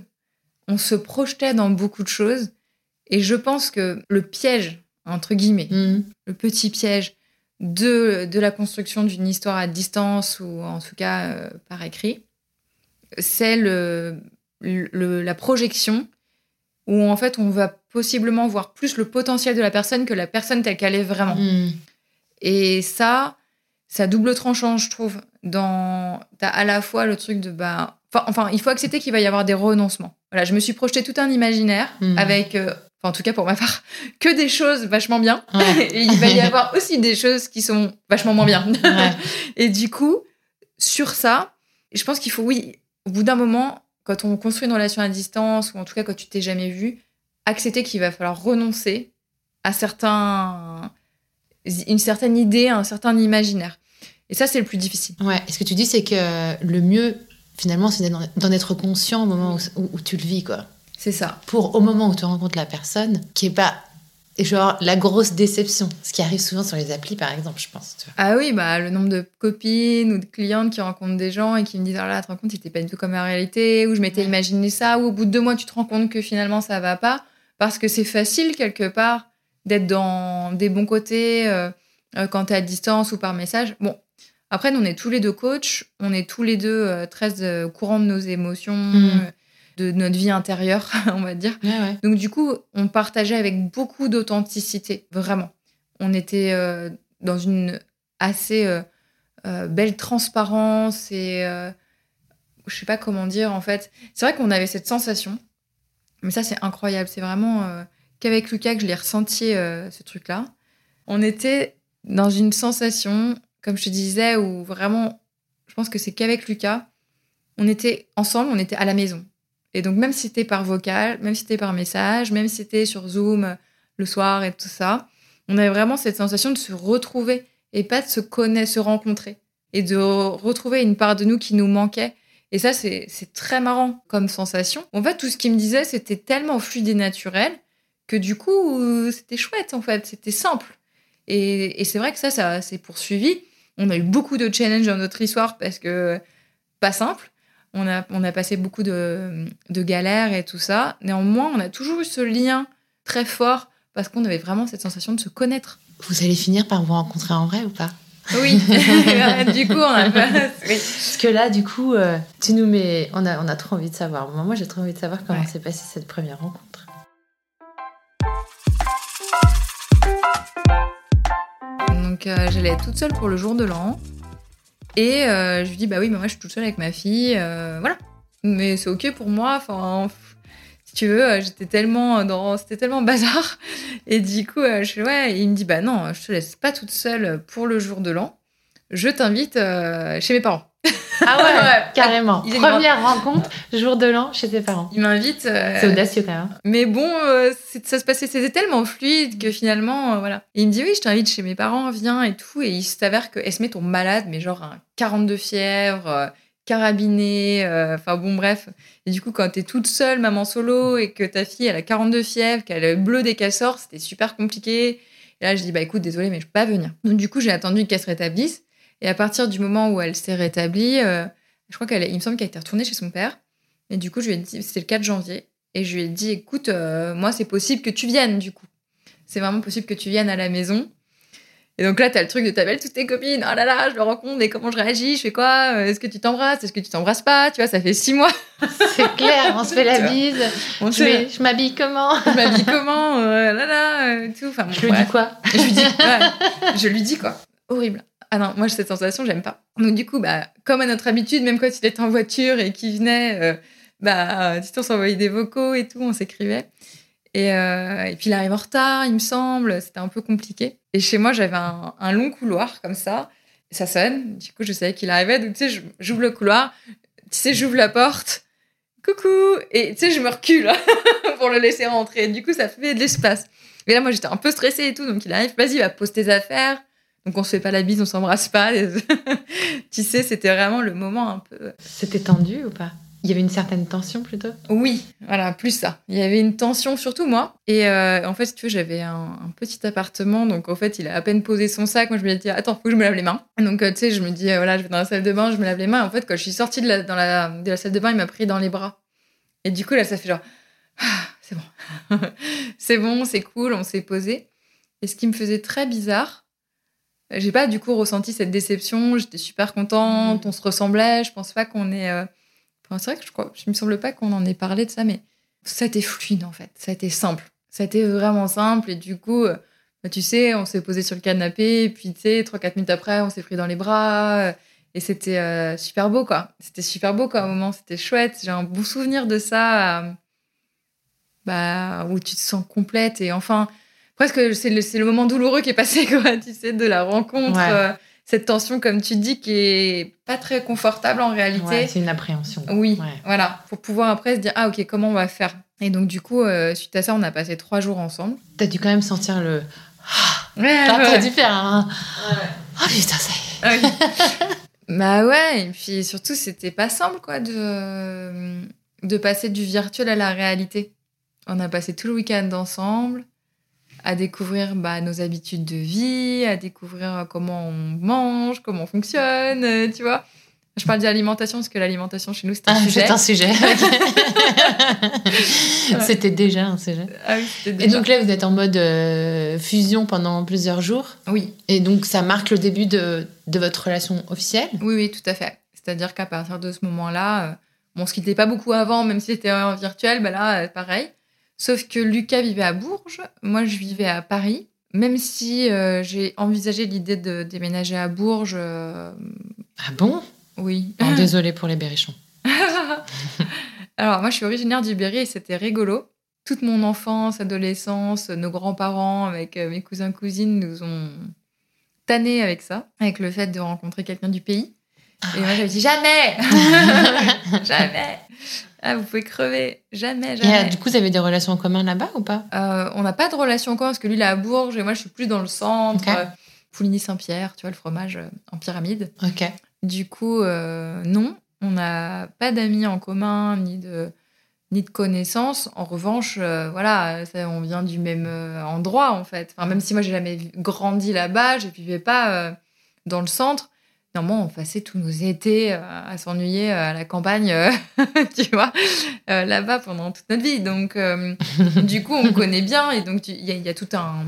on se projetait dans beaucoup de choses, et je pense que le piège, entre guillemets, Mhm. le petit piège de, de la construction d'une histoire à distance ou en tout cas euh, par écrit, c'est le, le- la projection où en fait on va possiblement voir plus le potentiel de la personne que la personne telle qu'elle est vraiment. Mhm. Et ça, ça double tranchant, je trouve. Dans, t'as à la fois le truc de bah, enfin, enfin, il faut accepter qu'il va y avoir des renoncements. Voilà, je me suis projeté tout un imaginaire Mhm. avec, euh, enfin en tout cas pour ma part, que des choses vachement bien. Ouais. Et il va y avoir aussi des choses qui sont vachement moins bien. Ouais. Et du coup, sur ça, je pense qu'il faut, oui, au bout d'un moment, quand on construit une relation à distance, ou en tout cas quand tu t'es jamais vu, accepter qu'il va falloir renoncer à certains, une certaine idée, à un certain imaginaire. Et ça, c'est le plus difficile. Ouais, et ce que tu dis, c'est que le mieux, finalement, c'est d'en- être conscient au moment où, où- où tu le vis, quoi. C'est ça. Pour au moment où tu rencontres la personne, qui est pas genre la grosse déception, ce qui arrive souvent sur les applis, par exemple, je pense. tu vois. Ah oui, bah, le nombre de copines ou de clientes qui rencontrent des gens et qui me disent Ah là, tu te rends compte, c'était pas du tout comme la réalité, ou je m'étais Ouais. imaginé ça, ou au bout de deux mois, tu te rends compte que finalement ça va pas, parce que c'est facile quelque part d'être dans des bons côtés euh, euh, quand tu es à distance ou par message. Bon, après, nous, on est tous les deux coachs, on est tous les deux euh, très euh, au courant de nos émotions, Mhm. De notre vie intérieure, on va dire. Ouais, ouais. Donc du coup, on partageait avec beaucoup d'authenticité, vraiment. On était euh, dans une assez euh, euh, belle transparence et je sais pas comment dire en fait. C'est vrai qu'on avait cette sensation, mais ça c'est incroyable. C'est vraiment qu'avec Lucas que je l'ai ressenti ce truc-là. On était dans une sensation, comme je te disais, où vraiment, je pense que c'est qu'avec Lucas, on était ensemble, on était à la maison. Et donc, même si c'était par vocal, même si c'était par message, même si c'était sur Zoom euh, le soir et tout ça, on avait vraiment cette sensation de se retrouver et pas de se connaître, se rencontrer et de retrouver une part de nous qui nous manquait. Et ça, c'est très marrant comme sensation. En fait, tout ce qu'il me disait, c'était tellement fluide et naturel que du coup, c'était chouette, en fait. C'était simple. Et, et c'est vrai que ça, ça s'est poursuivi. On a eu beaucoup de challenges dans notre histoire parce que pas simple. On a, on a passé beaucoup de, de galères et tout ça. Néanmoins, on a toujours eu ce lien très fort parce qu'on avait vraiment cette sensation de se connaître. Vous allez finir par vous rencontrer en vrai ou pas? Oui, du coup, on a pas... oui. Parce que là, du coup, euh, tu nous mets. On a, on a trop envie de savoir. Moi, j'ai trop envie de savoir comment Ouais. s'est passée cette première rencontre. Donc euh, j'allais être toute seule pour le jour de l'an. Et euh, je lui dis, bah oui, mais moi je suis toute seule avec ma fille. euh, voilà. Mais c'est ok pour moi. Enfin, si tu veux, euh, j'étais tellement dans. C'était tellement bazar. Et du coup, je ouais. Il me dit, bah non, je te laisse pas toute seule pour le jour de l'an. Je t'invite chez mes parents. Ah ouais, Ouais. carrément. Il Première rencontre, jour de l'an chez tes parents. Il m'invite. euh, C'est audacieux quand même. Mais bon, euh, ça se passait, c'était tellement fluide que finalement, euh, voilà. Et il me dit oui, je t'invite chez mes parents, viens et tout. Et il s'avère que Esmé tombe malade, mais genre un 42 fièvre, carabiné, enfin bon bref. Et du coup, quand t'es toute seule, maman solo, et que ta fille elle a 42 fièvre, qu'elle est bleue des cassors, c'était super compliqué. Et là, je dis bah écoute, désolé, mais je peux pas venir. Donc du coup, j'ai attendu qu'elle se rétablisse. Et à partir du moment où elle s'est rétablie, euh, je crois qu'elle, il me semble qu'elle était retournée chez son père. Et du coup, je lui ai dit, c'était le 4 janvier. Et je lui ai dit, écoute, euh, moi, c'est possible que tu viennes, du coup. C'est vraiment possible que tu viennes à la maison. Et donc là, t'as le truc de t'appelles toutes tes copines. Oh là là, je le rencontre, mais comment je réagis? Je fais quoi? Euh, Est-ce que tu t'embrasses? Est-ce que tu t'embrasses pas? Tu vois, ça fait six mois. C'est clair, on se fait la bise. On Je m'habille comment? Je m'habille comment? Euh, Là là, euh, tout. Enfin, bon, Je lui dis quoi? Je lui dis, ouais, je lui dis quoi? Horrible. Ah non, moi cette sensation, j'aime pas. Donc du coup, bah, comme à notre habitude, même quand il était en voiture et qu'il venait, euh, bah, on s'envoyait des vocaux et tout, on s'écrivait. Et, euh, et puis il arrive en retard, il me semble, c'était un peu compliqué. Et chez moi, j'avais un, long couloir comme ça. Ça sonne, du coup, je savais qu'il arrivait. Donc tu sais, j'ouvre le couloir, tu sais, j'ouvre la porte. Coucou Et tu sais, je me recule pour le laisser rentrer. Du coup, ça fait de l'espace. Et là, moi, j'étais un peu stressée et tout. Donc, il arrive, vas-y, va pose tes affaires. Donc, on se fait pas la bise, on s'embrasse pas. tu sais, c'était vraiment le moment un peu. C'était tendu ou pas? Il y avait une certaine tension plutôt? Oui, voilà, plus ça. Il y avait une tension, surtout moi. Et euh, en fait, si tu veux, j'avais un, un petit appartement. Donc, en fait, il a à peine posé son sac. Moi, je me dis, attends, faut que je me lave les mains. Donc, euh, tu sais, je me dis, euh, voilà, je vais dans la salle de bain, je me lave les mains. En fait, quand je suis sortie de la, dans la, de la salle de bain, il m'a pris dans les bras. Et du coup, là, ça fait genre, ah, c'est bon. c'est bon, c'est cool, on s'est posé. Et ce qui me faisait très bizarre, j'ai pas du coup ressenti cette déception. J'étais super contente, on se ressemblait. Je pense pas qu'on est. euh, Enfin, c'est vrai que je crois, je me semble pas qu'on en ait parlé de ça, mais ça a été fluide en fait. Ça a été simple. Ça a été vraiment simple. Et du coup, euh, bah, tu sais, on s'est posé sur le canapé. Et puis, tu sais, 3-4 minutes après, on s'est pris dans les bras. Et c'était euh, super beau, quoi. C'était super beau, quoi, au moment. C'était chouette. J'ai un beau souvenir de ça. euh, bah, où tu te sens complète. Et enfin, presque, c'est le, c'est le moment douloureux qui est passé, quoi, tu sais, de la rencontre. Ouais. euh, cette tension, comme tu dis, qui est pas très confortable en réalité. Ouais, c'est une appréhension. Oui, Ouais. voilà, pour pouvoir après se dire ah ok comment on va faire? Et donc du coup euh, suite à ça on a passé trois jours ensemble. T'as dû quand même sentir le. Ouais, T'as t'as dû faire un. Oh putain, ça y est. Ah oui. bah ouais et puis surtout c'était pas simple quoi de de passer du virtuel à la réalité. On a passé tout le week-end ensemble à découvrir bah, nos habitudes de vie, à découvrir comment on mange, comment on fonctionne, euh, tu vois. Je parle d'alimentation parce que l'alimentation chez nous c'est un Ah, sujet. c'est un sujet. C'était déjà un sujet. Ah oui, Et donc là, vous êtes en mode euh, fusion pendant plusieurs jours. oui, Et donc, ça marque le début de, de votre relation officielle? Oui, oui, tout à fait. C'est-à-dire qu'à partir de ce moment-là, euh, bon, on se quittait pas beaucoup avant, même si c'était en virtuel, bah là, euh, pareil. Sauf que Lucas vivait à Bourges, moi je vivais à Paris. Même si euh, j'ai envisagé l'idée de déménager à Bourges, euh, Ah bon? oui. oh, Désolée pour les berrichons. Alors moi je suis originaire du Berry et c'était rigolo. Toute mon enfance, adolescence, nos grands-parents avec euh, mes cousins cousines nous ont tanné avec ça, avec le fait de rencontrer quelqu'un du pays. Et moi j'avais dit jamais, jamais. Ah vous pouvez crever, jamais, Et jamais. euh, du coup, vous avez des relations en commun là-bas ou pas? Euh, on n'a pas de relation encore parce que lui il est à Bourges et moi je suis plus dans le centre. Ok. euh, Pouligny-Saint-Pierre, tu vois le fromage euh, en pyramide. Ok. Du coup, euh, non, on n'a pas d'amis en commun ni de ni de connaissances. En revanche, euh, voilà, ça, on vient du même euh, endroit en fait. Enfin, même si moi j'ai jamais grandi là-bas, je vivais pas euh, dans le centre. Normalement, on passait tous nos étés euh, à s'ennuyer euh, à la campagne, euh, tu vois, là-bas pendant toute notre vie. Donc, du coup, on connaît bien et donc il y, a- tout un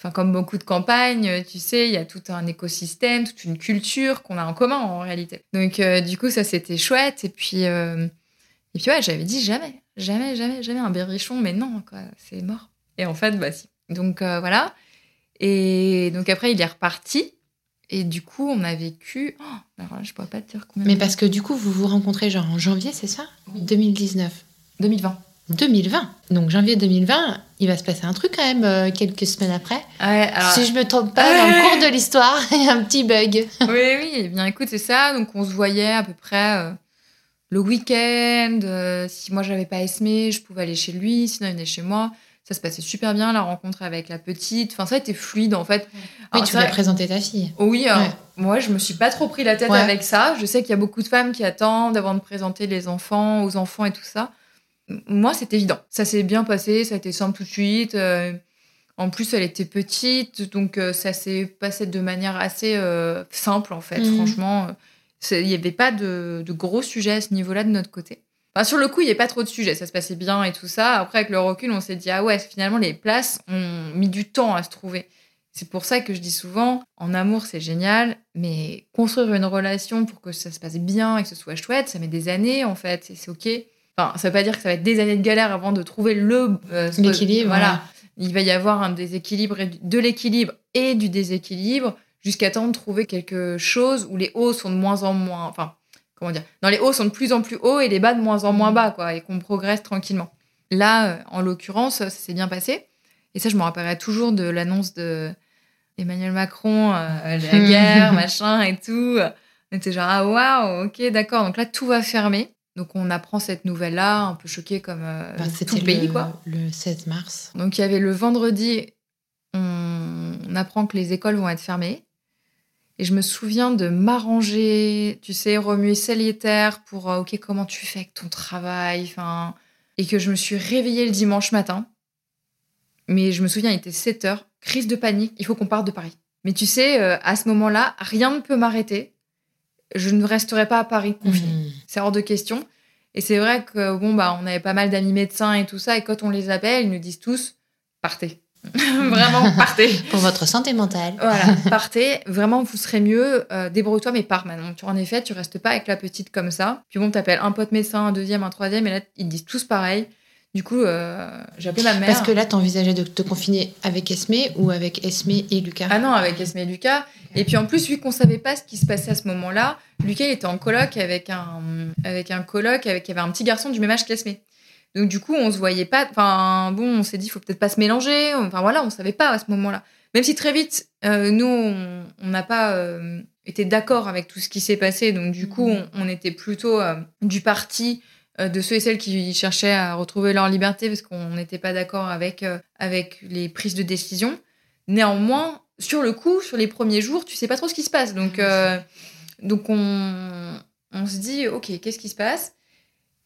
enfin comme beaucoup de campagnes, tu sais, il y a tout un écosystème, toute une culture qu'on a en commun en réalité. Donc du coup, ça c'était chouette. Et puis, et puis ouais, j'avais dit jamais, jamais, jamais, jamais un berrichon, mais non, quoi, c'est mort. Et en fait, bah si. Donc voilà. Et donc après, il est reparti. Et du coup, on a vécu. Oh, alors là, je pourrais pas te dire combien. Mais parce que du coup, vous vous rencontrez genre en janvier, c'est ça? 2019. 2020. 2020. Donc janvier 2020, il va se passer un truc quand même euh, quelques semaines après. Ouais, alors. Si je me trompe pas, dans le cours de l'histoire, il y a un petit bug. oui, oui, eh bien écoute, c'est ça. Donc on se voyait à peu près euh, le week-end. euh, si moi j'avais pas Esmé, je pouvais aller chez lui, sinon il venait chez moi. Ça se passait super bien, la rencontre avec la petite. Enfin, ça a été fluide en fait. Oui, Alors, tu as vrai- présenté ta fille. Oui, alors, Ouais. moi je me suis pas trop pris la tête Ouais. avec ça. Je sais qu'il y a beaucoup de femmes qui attendent avant de présenter les enfants aux enfants et tout ça. Moi, c'est évident. Ça s'est bien passé, ça a été simple tout de suite. euh, en plus, elle était petite, donc euh, ça s'est passé de manière assez euh, simple en fait. Mhm. Franchement, il n'y avait pas de, de gros sujets à ce niveau-là de notre côté. Enfin, sur le coup, il n'y avait pas trop de sujets, ça se passait bien et tout ça. Après, avec le recul, on s'est dit, ah ouais, finalement, les places ont mis du temps à se trouver. C'est pour ça que je dis souvent, en amour, c'est génial, mais construire une relation pour que ça se passe bien et que ce soit chouette, ça met des années, en fait, et c'est OK. Enfin, ça veut pas dire que ça va être des années de galère avant de trouver le... euh, L'équilibre, Voilà. Il va y avoir un déséquilibre, et de l'équilibre et du déséquilibre, jusqu'à temps de trouver quelque chose où les hauts sont de moins en moins... Enfin, comment dire Dans les hauts sont de plus en plus hauts et les bas de moins en moins bas, quoi, et qu'on progresse tranquillement. Là, euh, en l'occurrence, ça s'est bien passé. Et ça, je me rappellerai toujours de l'annonce de Emmanuel Macron, euh, la guerre, machin et tout. On était genre, ah waouh, ok, d'accord. Donc là, tout va fermer. Donc on apprend cette nouvelle-là, un peu choqué comme euh, Bah, tout C'était le pays, le, quoi. le 16 mars. Donc il y avait le vendredi, on, on apprend que les écoles vont être fermées. Et je me souviens de m'arranger, tu sais, remuer ciel et terre pour, euh, ok, comment tu fais avec ton travail, enfin... Et que je me suis réveillée le dimanche matin. Mais je me souviens, il était 7 heures, crise de panique, il faut qu'on parte de Paris. Mais tu sais, euh, à ce moment-là, rien ne peut m'arrêter. Je ne resterai pas à Paris confinée. Mhm. C'est hors de question. Et c'est vrai que bon bah on avait pas mal d'amis médecins et tout ça et quand on les appelle, ils nous disent tous partez. Vraiment partez. Pour votre santé mentale. Voilà, partez. Vraiment vous serez mieux. Euh, Débrouille-toi mais pars maintenant. Tu en effet, tu restes pas avec la petite comme ça. Puis bon, t'appelles un pote médecin, un deuxième, un troisième et là ils te disent tous pareil. Du coup, euh, j'ai appelé ma mère. Parce que là, t'envisageais de te confiner avec Esmé ou avec Esmé et Lucas? Ah non, avec Esme et Lucas. Et puis en plus, vu qu'on savait pas ce qui se passait à ce moment-là, Lucas il était en coloc avec un, avec un coloc avec, il y avait un petit garçon du même âge qu'Esme. Donc du coup, on se voyait pas. Enfin bon, on s'est dit, faut peut-être pas se mélanger. Enfin voilà, on savait pas à ce moment-là. Même si très vite, euh, nous, on n'a pas euh, été d'accord avec tout ce qui s'est passé. Donc du coup, on, on était plutôt euh, du parti de ceux et celles qui cherchaient à retrouver leur liberté parce qu'on n'était pas d'accord avec, avec les prises de décision. Néanmoins, sur le coup, sur les premiers jours, tu sais pas trop ce qui se passe. Donc, euh, donc on, on se dit, ok, qu'est-ce qui se passe?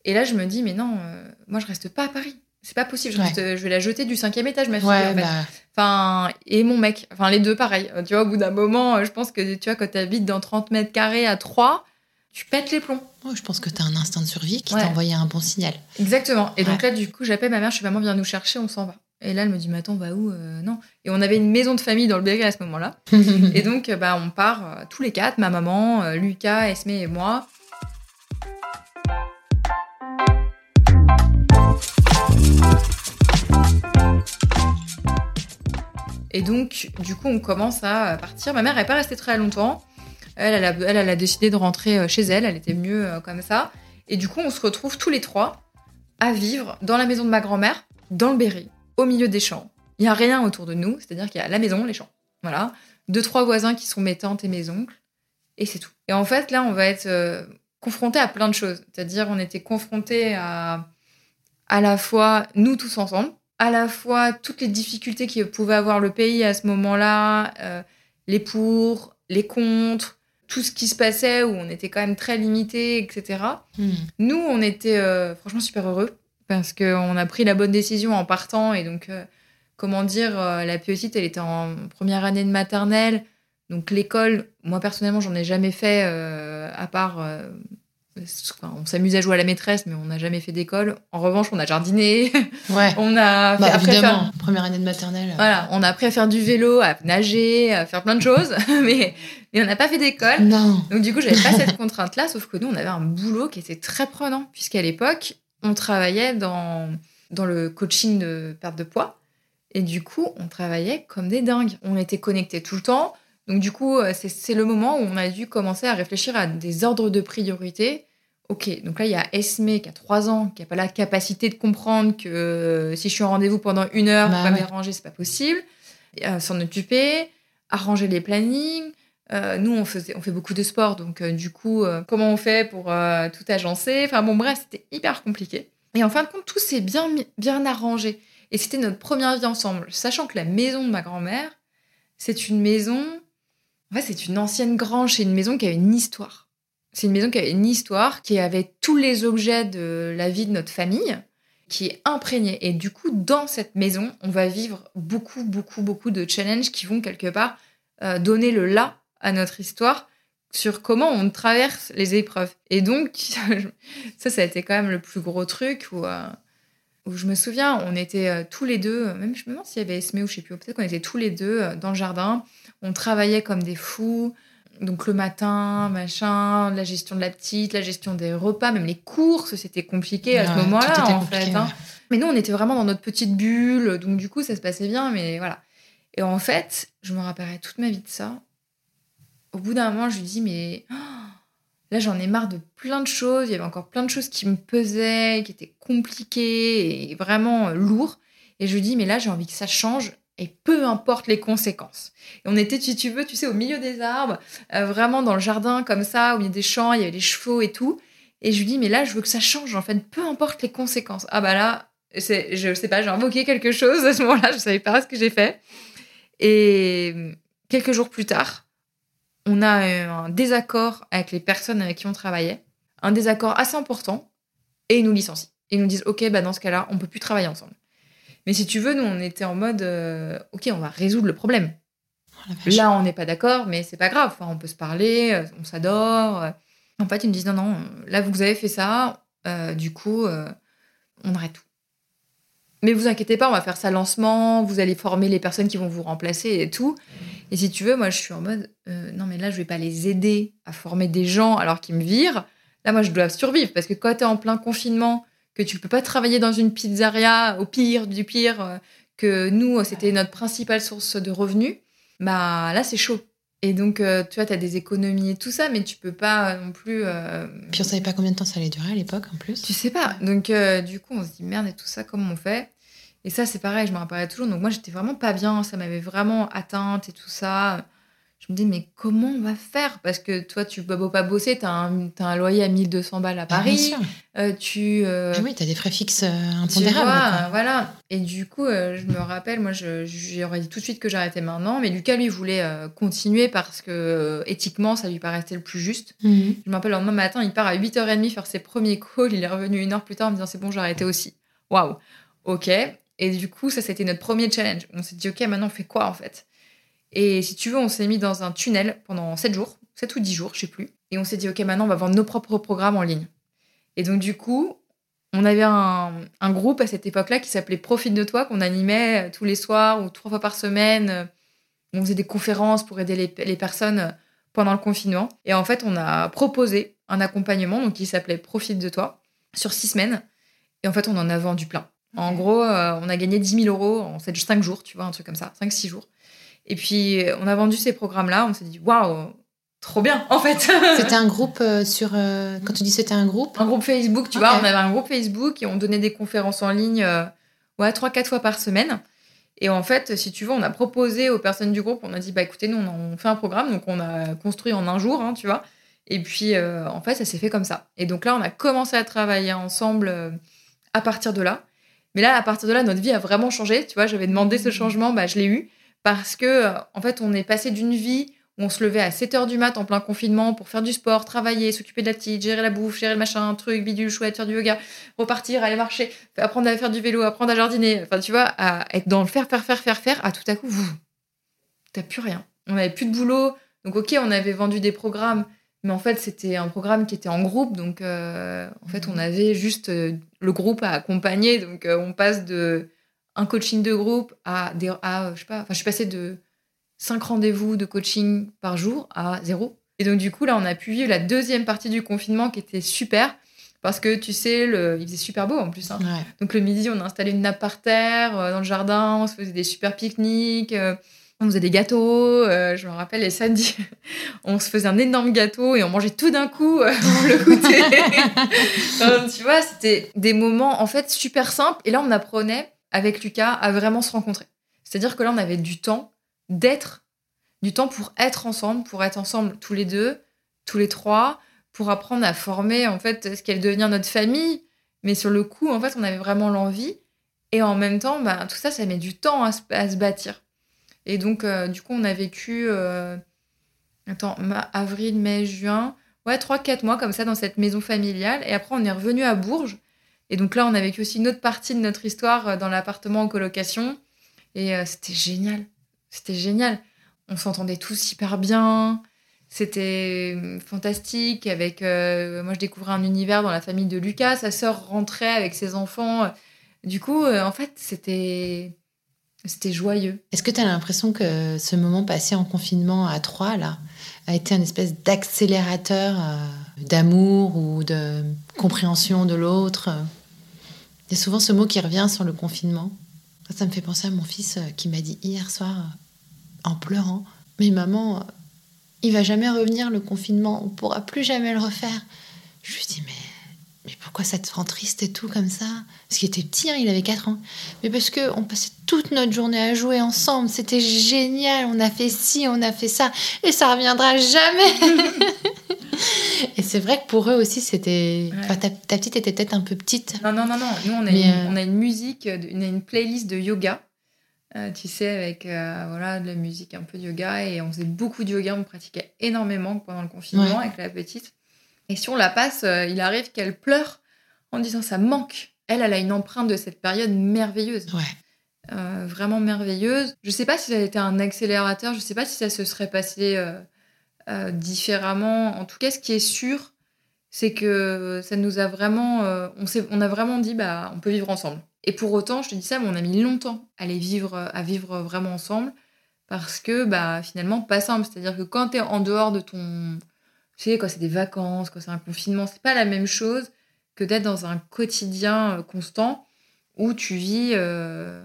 Et là, je me dis, mais non, euh, moi, je reste pas à Paris. C'est pas possible. Je, Ouais. reste- je vais la jeter du cinquième étage, ma fille. Ouais, en fait. bah, Enfin, et mon mec. Enfin, les deux, pareil. Tu vois, au bout d'un moment, euh, je pense que, tu vois, quand tu habites dans 30 mètres carrés à 3, tu pètes les plombs. oh, je pense que t'as un instinct de survie qui Ouais. t'a envoyé un bon signal. Exactement. Et donc là, du coup, j'appelle ma mère, je fais maman, viens nous chercher, on s'en va. Et là, elle me dit, mais attends, on va où Euh, Non. Et on avait une maison de famille dans le Berry à ce moment-là. Et donc, bah, on part euh, tous les quatre, ma maman, Lucas, Esme et moi. Et donc, du coup, on commence à partir. Ma mère n'est pas restée très longtemps. Elle, elle a, décidé de rentrer euh, chez elle. Elle était mieux comme ça. Et du coup, on se retrouve tous les trois à vivre dans la maison de ma grand-mère, dans le Berry, au milieu des champs. Il n'y a rien autour de nous, c'est-à-dire qu'il y a la maison, les champs. Voilà. Deux, trois voisins qui sont mes tantes et mes oncles. Et c'est tout. Et en fait, là, on va être euh, confronté à plein de choses. C'est-à-dire, on était confrontés à à la fois nous tous ensemble, à la fois toutes les difficultés que pouvait avoir le pays à ce moment-là, euh, les pour, les contre, tout ce qui se passait où on était quand même très limité, etc. Hmm. Nous, on était euh, franchement super heureux parce qu'on a pris la bonne décision en partant et donc, euh, comment dire, la petite, elle était en première année de maternelle. Donc l'école, moi personnellement, j'en ai jamais fait à part euh, Enfin, on s'amusait à jouer à la maîtresse, mais on n'a jamais fait d'école. En revanche, on a jardiné. Ouais. on a Bah, fait- appris à faire- première année de maternelle. voilà, on a appris à faire du vélo, à nager, à faire plein de choses, mais, mais on n'a pas fait d'école. Non. Donc du coup, j'avais pas cette contrainte-là, sauf que nous, on avait un boulot qui était très prenant, puisqu'à l'époque, on travaillait dans, dans le coaching de perte de poids. Et du coup, on travaillait comme des dingues. On était connectés tout le temps. Donc du coup, euh, c'est le moment où on a dû commencer à réfléchir à des ordres de priorité. Ok, donc là, il y a Esme qui a 3 ans, qui n'a pas la capacité de comprendre que euh, si je suis en rendez-vous pendant une heure, Bah pas ouais. me ranger, c'est pas possible. Euh, S'en occuper, arranger les plannings. Euh, nous, on, faisait, on fait beaucoup de sport, donc du coup, comment on fait pour tout agencer? Enfin bon, bref, c'était hyper compliqué. Et en fin de compte, tout s'est bien, bien arrangé. Et c'était notre première vie ensemble, sachant que la maison de ma grand-mère, c'est une maison. En fait, c'est une ancienne grange, c'est une maison qui a une histoire. C'est une maison qui avait une histoire, qui avait tous les objets de la vie de notre famille, qui est imprégnée. Et du coup, dans cette maison, on va vivre beaucoup, beaucoup, beaucoup de challenges qui vont quelque part euh, donner le là à notre histoire sur comment on traverse les épreuves. Et donc, ça, ça a été quand même le plus gros truc où, euh, où je me souviens, on était euh, tous les deux, même je me demande s'il y avait Esme ou je sais plus, peut-être qu'on était tous les deux euh, dans le jardin, on travaillait comme des fous. Donc le matin, machin, la gestion de la petite, la gestion des repas, même les courses, c'était compliqué à ce Ouais, moment-là en fait. hein. ouais. Mais nous, on était vraiment dans notre petite bulle, donc du coup, ça se passait bien, mais voilà. Et en fait, je me rappellerai toute ma vie de ça. Au bout d'un moment, je lui dis, mais oh, là, j'en ai marre de plein de choses. Il y avait encore plein de choses qui me pesaient, qui étaient compliquées et vraiment euh, lourds. Et je dis, mais là, j'ai envie que ça change. Et peu importe les conséquences. Et on était, si tu veux, tu sais, au milieu des arbres, euh, vraiment dans le jardin comme ça, au milieu des champs, il y avait les chevaux et tout. Et je lui dis, mais là, je veux que ça change, en fait, peu importe les conséquences. Ah bah là, je sais pas, j'ai invoqué quelque chose à ce moment-là, je savais pas ce que j'ai fait. Et quelques jours plus tard, on a eu un désaccord avec les personnes avec qui on travaillait, un désaccord assez important, et ils nous licencient. Ils nous disent, ok, bah dans ce cas-là, on peut plus travailler ensemble. Mais si tu veux, nous, on était en mode, euh, ok, on va résoudre le problème. Oh. Là, on n'est pas d'accord, mais c'est pas grave. Enfin, on peut se parler, euh, on s'adore. euh. En fait, ils me disent non, non, là, vous avez fait ça, euh, du coup, euh, on arrête tout. Mais vous inquiétez pas, on va faire ça lancement, vous allez former les personnes qui vont vous remplacer et tout. Et si tu veux, moi, je suis en mode euh, non, mais là, je vais pas les aider à former des gens alors qu'ils me virent. Là, moi, je dois survivre parce que quand tu es en plein confinement, que tu peux pas travailler dans une pizzeria, au pire du pire, euh, que nous, c'était notre principale source de revenus, bah là, c'est chaud. Et donc, euh, tu vois, tu as des économies et tout ça, mais tu peux pas non plus. euh, Puis on savait pas combien de temps ça allait durer à l'époque en plus. tu sais pas. Donc, euh, du coup, on se dit merde et tout ça, comment on fait? Et ça, c'est pareil, je me rappellerai toujours. Donc, moi, j'étais vraiment pas bien, ça m'avait vraiment atteinte et tout ça. Je me dis, mais comment on va faire? Parce que toi, tu peux beau pas bosser, t'as un, t'as un loyer à 1200 balles à Ah, bien Paris. sûr. euh, tu. euh, Ah oui, t'as des frais fixes euh, tu impondérables. vois, voilà. Et du coup, euh, je me rappelle, moi, je- j'aurais dit tout de suite que j'arrêtais maintenant, mais Lucas, lui, voulait continuer parce que éthiquement, ça lui paraissait le plus juste. Mhm. Je me rappelle, le lendemain matin, il part à 8h30 faire ses premiers calls, il est revenu une heure plus tard en me disant c'est bon, j'ai arrêté aussi. Waouh, ok. Et du coup, ça, c'était notre premier challenge. On s'est dit, ok, maintenant, on fait quoi en fait? Et si tu veux, on s'est mis dans un tunnel pendant 7 jours, 7 ou 10 jours, je sais plus. Et on s'est dit, ok, maintenant, on va vendre nos propres programmes en ligne. Et donc, du coup, on avait un, un groupe à cette époque-là qui s'appelait Profite de toi, qu'on animait euh, tous les soirs ou trois fois par semaine. Euh, On faisait des conférences pour aider les, les personnes euh, pendant le confinement. Et en fait, on a proposé un accompagnement donc qui s'appelait Profite de toi sur six semaines. Et en fait, on en a vendu plein. En gros, euh, on a gagné 10 000 euros en 5 jours, tu vois, un truc comme ça, 5-6 jours. Et puis, euh, on a vendu ces programmes-là, on s'est dit, waouh, trop bien, en fait. C'était un groupe euh, sur. euh, quand tu dis c'était un groupe, un groupe Facebook, tu vois, on avait un groupe Facebook et on donnait des conférences en ligne, ouais, 3-4 fois par semaine. Et en fait, si tu veux, on a proposé aux personnes du groupe, on a dit, bah écoutez, nous, on, on fait un programme, donc on a construit en un jour, hein, tu vois. Et puis, euh, en fait, ça s'est fait comme ça. Et donc là, on a commencé à travailler ensemble euh, à partir de là. Mais là, à partir de là, notre vie a vraiment changé. Tu vois, j'avais demandé ce changement, bah, je l'ai eu. Parce que, euh, en fait, on est passé d'une vie où on se levait à 7 h du mat en plein confinement pour faire du sport, travailler, s'occuper de la petite, gérer la bouffe, gérer le machin, truc, bidule, chouette, faire du yoga, repartir, aller marcher, apprendre à faire du vélo, apprendre à jardiner. Enfin, tu vois, à être dans le faire, faire, faire, faire, faire, à tout à coup, vous, t'as plus rien. On n'avait plus de boulot. Donc, ok, on avait vendu des programmes, Mais en fait, c'était un programme qui était en groupe. Donc, euh, en fait, on Mhm. avait juste euh, le groupe à accompagner. Donc, euh, on passe de un coaching de groupe à, des, à euh, je sais pas, enfin, je suis passée de cinq rendez-vous de coaching par jour à zéro. Et donc, du coup, là, on a pu vivre la deuxième partie du confinement qui était super. Parce que, tu sais, le... il faisait super beau en plus. hein. Ouais. Donc le midi, on a installé une nappe par terre euh, dans le jardin, on se faisait des super pique-niques, euh, on faisait des gâteaux. euh, je me rappelle les samedis, on se faisait un énorme gâteau et on mangeait tout d'un coup le goûter. Tu vois, c'était des moments en fait super simples. Et là, on apprenait avec Lucas à vraiment se rencontrer. C'est-à-dire que là, on avait du temps d'être, du temps pour être ensemble, pour être ensemble tous les deux, tous les trois, pour apprendre à former en fait ce qu'elle devenir notre famille. Mais sur le coup, en fait, on avait vraiment l'envie. Et en même temps, bah, tout ça, ça met du temps à se, à se bâtir. Et donc, euh, du coup, on a vécu, euh, attends, avril, mai, juin, ouais, 3-4 mois comme ça dans cette maison familiale. Et après, on est revenu à Bourges. Et donc là, on a vécu aussi une autre partie de notre histoire euh, dans l'appartement en colocation. Et euh, c'était génial. C'était génial. On s'entendait tous hyper bien. C'était euh, fantastique. Avec, euh, moi, je découvrais un univers dans la famille de Lucas. Sa sœur rentrait avec ses enfants. Du coup, en fait, c'était c'était joyeux. Est-ce que tu as l'impression que ce moment passé en confinement à trois, là, a été une espèce d'accélérateur d'amour ou de compréhension de l'autre? Il y a souvent ce mot qui revient sur le confinement. Ça, me fait penser à mon fils euh, qui m'a dit hier soir, euh, en pleurant, Mais maman, euh, il va jamais revenir le confinement, on pourra plus jamais le refaire. Je lui dis, mais, mais pourquoi ça te rend triste et tout comme ça? Parce qu'il était petit, hein, il avait 4 ans. Mais parce que on passait toute notre journée à jouer ensemble, c'était génial, on a fait ci, on a fait ça, et ça reviendra jamais. et c'est vrai que pour eux aussi, c'était. Ouais. Enfin, ta, ta petite était peut-être un peu petite. Non, non, non, non. Nous, on a, une, euh, on a une musique, on a une playlist de yoga. euh, tu sais, avec euh, voilà, de la musique un peu de yoga. Et on faisait beaucoup de yoga. On pratiquait énormément pendant le confinement Ouais. avec la petite. Et si on la passe, euh, il arrive qu'elle pleure en disant ça manque. Elle, elle a une empreinte de cette période merveilleuse. Ouais. Euh, vraiment merveilleuse. Je sais pas si ça a été un accélérateur. Je sais pas si ça se serait passé euh, euh, différemment. En tout cas, ce qui est sûr, c'est que ça nous a vraiment, on, a vraiment dit, bah, on peut vivre ensemble. Et pour autant, je te dis ça, mais on a mis longtemps à les vivre, à vivre vraiment ensemble, parce que, bah, finalement, pas simple. C'est-à-dire que quand t'es en dehors de ton, tu sais, quand c'est des vacances, quand c'est un confinement, c'est pas la même chose que d'être dans un quotidien euh, constant où tu vis euh,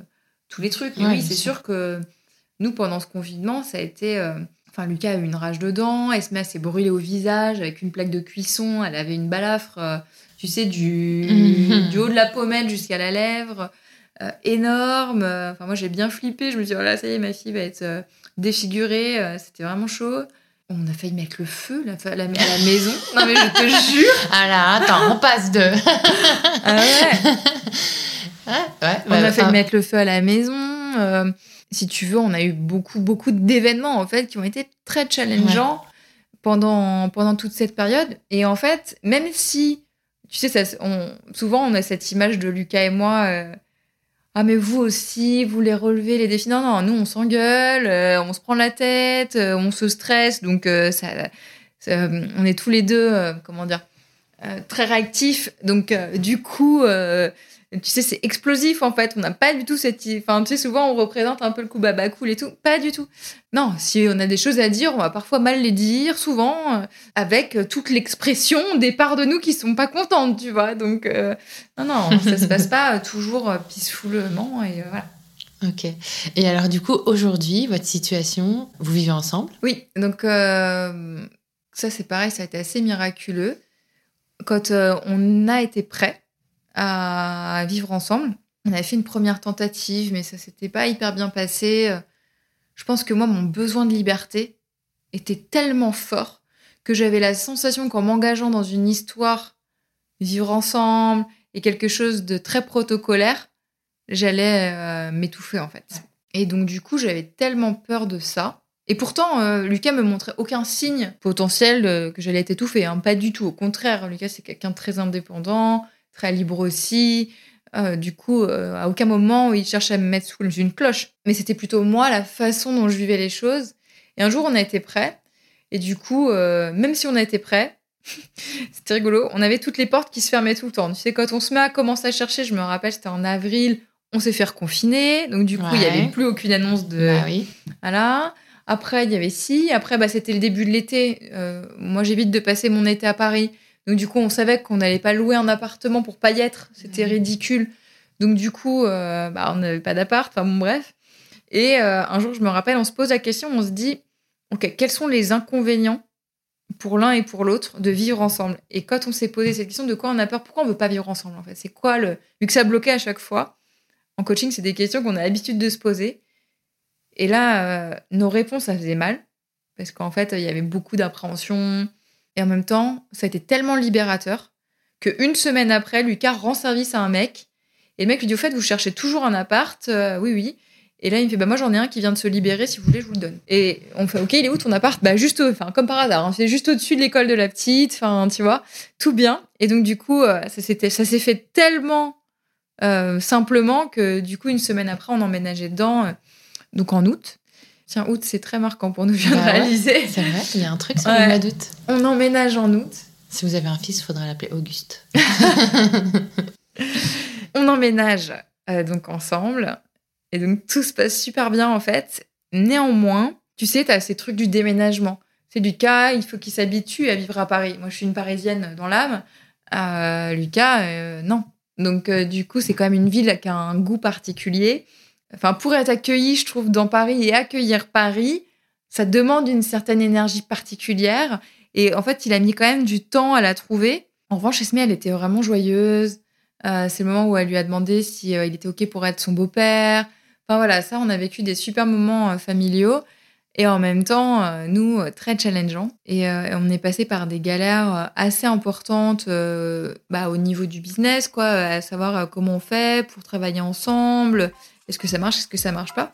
tous les trucs. Oui, c'est sûr. sûr que nous, pendant ce confinement, ça a été. euh, Enfin, Lucas a eu une rage dedans, Esma s'est brûlée au visage avec une plaque de cuisson, elle avait une balafre, euh, tu sais, du, Mhm. du haut de la pommette jusqu'à la lèvre, euh, énorme. Enfin, moi, j'ai bien flippé, je me suis dit, voilà, ça y est, ma fille va être défigurée, c'était vraiment chaud. On a failli mettre le feu la, la- à la maison. Non, mais je te jure. Ah là, attends, on passe de. Ah ouais. Ouais, ouais, On bah, a fait enfin, mettre le feu à la maison. euh, si tu veux, on a eu beaucoup, beaucoup d'événements en fait qui ont été très challengeants pendant, pendant toute cette période. Et en fait, même si, tu sais, ça, on- souvent on a cette image de Lucas et moi. euh, ah mais vous aussi, vous les relevez les défis. Non, non, nous on s'engueule, euh, on se prend la tête, euh, on se stresse. Donc euh, ça, on est tous les deux, comment dire, très réactifs. Donc du coup, tu sais, c'est explosif en fait. On n'a pas du tout cette. Enfin, tu sais, souvent on représente un peu le coup baba cool et tout. Pas du tout. Non, si on a des choses à dire, on va parfois mal les dire, souvent, euh, avec euh, toute l'expression des parts de nous qui sont pas contentes, tu vois. Donc, euh, non, non, ça se passe pas toujours peacefullement et euh, voilà. Ok. Et alors, du coup, aujourd'hui, votre situation, vous vivez ensemble? Oui, donc ça c'est pareil, ça a été assez miraculeux. Quand on a été prêt à vivre ensemble, on a fait une première tentative, mais ça s'était pas hyper bien passé. Je pense que moi, mon besoin de liberté était tellement fort que j'avais la sensation qu'en m'engageant dans une histoire, vivre ensemble et quelque chose de très protocolaire, j'allais euh, m'étouffer en fait. Et donc du coup, j'avais tellement peur de ça. Et pourtant, euh, Lucas me montrait aucun signe potentiel euh, que j'allais être étouffée. hein. Pas du tout. Au contraire, Lucas, c'est quelqu'un de très indépendant, très libre aussi. Euh, du coup, euh, à aucun moment, il cherche à me mettre sous une cloche. Mais c'était plutôt moi, la façon dont je vivais les choses. Et un jour, on a été prêts. Et du coup, euh, même si on a été prêts, c'était rigolo, on avait toutes les portes qui se fermaient tout le temps. Tu sais, quand on se met à commencer à chercher, je me rappelle, c'était en avril, on s'est fait reconfiner. Donc, du coup, il n'y avait plus aucune annonce de. Bah oui. Voilà. Après, il y avait si. Après, bah, c'était le début de l'été. Moi, j'évite de passer mon été à Paris. Donc, du coup, on savait qu'on n'allait pas louer un appartement pour pas y être. C'était Mhm. ridicule. Donc, du coup, euh, bah, on n'avait pas d'appart. Enfin, bon, bref. Et euh, un jour, je me rappelle, on se pose la question, on se dit, OK, quels sont les inconvénients pour l'un et pour l'autre de vivre ensemble? Et quand on s'est posé cette question, de quoi on a peur? Pourquoi on veut pas vivre ensemble, en fait? C'est quoi le... Vu que ça bloquait à chaque fois, en coaching, c'est des questions qu'on a l'habitude de se poser. Et là, euh, nos réponses, ça faisait mal. Parce qu'en fait, il y avait beaucoup d'appréhension. Et en même temps, ça a été tellement libérateur qu'une semaine après, Lucas rend service à un mec. Et le mec lui dit Au fait, vous cherchez toujours un appart Euh, Oui, oui. Et là, il me fait Bah, moi, j'en ai un qui vient de se libérer. Si vous voulez, je vous le donne. Et on fait Ok, il est où ton appart? Bah, juste, comme par hasard. hein, c'est juste au-dessus de l'école de la petite. Enfin, tu vois, tout bien. Et donc, du coup, euh, ça s'est fait tellement euh, simplement que, du coup, une semaine après, on emménageait dedans. euh, donc, en août. Tiens, août, c'est très marquant pour nous, je viens de Bah ouais. réaliser. C'est vrai, il y a un truc sur Ouais. le mois d'août. On emménage en août. Si vous avez un fils, il faudra l'appeler Auguste. On emménage euh, donc ensemble. Et donc tout se passe super bien en fait. Néanmoins, tu sais, tu as ces trucs du déménagement. C'est Lucas, il faut qu'il s'habitue à vivre à Paris. Moi, je suis une Parisienne dans l'âme. Euh, Lucas, euh, non. Donc du coup, c'est quand même une ville qui a un goût particulier. Enfin, pour être accueilli, je trouve, dans Paris et accueillir Paris, ça demande une certaine énergie particulière. Et en fait, il a mis quand même du temps à la trouver. En revanche, Esme, elle était vraiment joyeuse. Euh, c'est le moment où elle lui a demandé si euh, il était ok pour être son beau-père. Enfin voilà, ça, on a vécu des super moments euh, familiaux et en même temps, nous, très challengeants. Et, on est passé par des galères assez importantes bah, au niveau du business, quoi, à savoir comment on fait pour travailler ensemble. Est-ce que ça marche, est-ce que ça marche pas?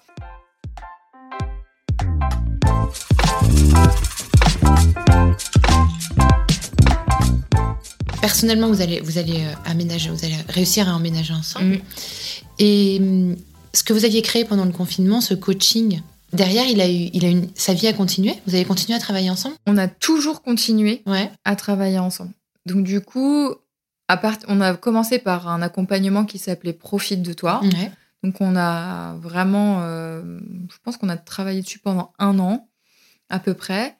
Personnellement, vous allez, vous allez euh, aménager, vous allez réussir à emménager ensemble. Mm. Et hum, ce que vous aviez créé pendant le confinement, ce coaching, derrière, il a eu, il a une, sa vie a continué? Vous avez continué à travailler ensemble? On a toujours continué Ouais. à travailler ensemble. Donc du coup, à part, on a commencé par un accompagnement qui s'appelait Profite de toi. Ouais. Donc on a vraiment, euh, je pense qu'on a travaillé dessus pendant un an à peu près,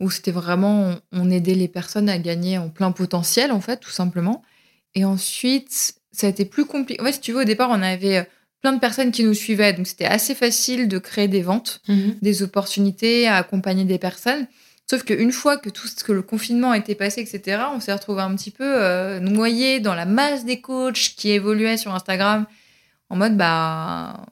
où c'était vraiment, on, aidait les personnes à gagner en plein potentiel en fait, tout simplement. Et ensuite, ça a été plus compliqué. En fait, si tu veux, au départ, on avait euh, plein de personnes qui nous suivaient, donc c'était assez facile de créer des ventes Mhm. des opportunités à accompagner des personnes. Sauf qu'une fois que tout ce que le confinement était passé, etc., on s'est retrouvé un petit peu euh, noyé dans la masse des coachs qui évoluaient sur Instagram en mode bah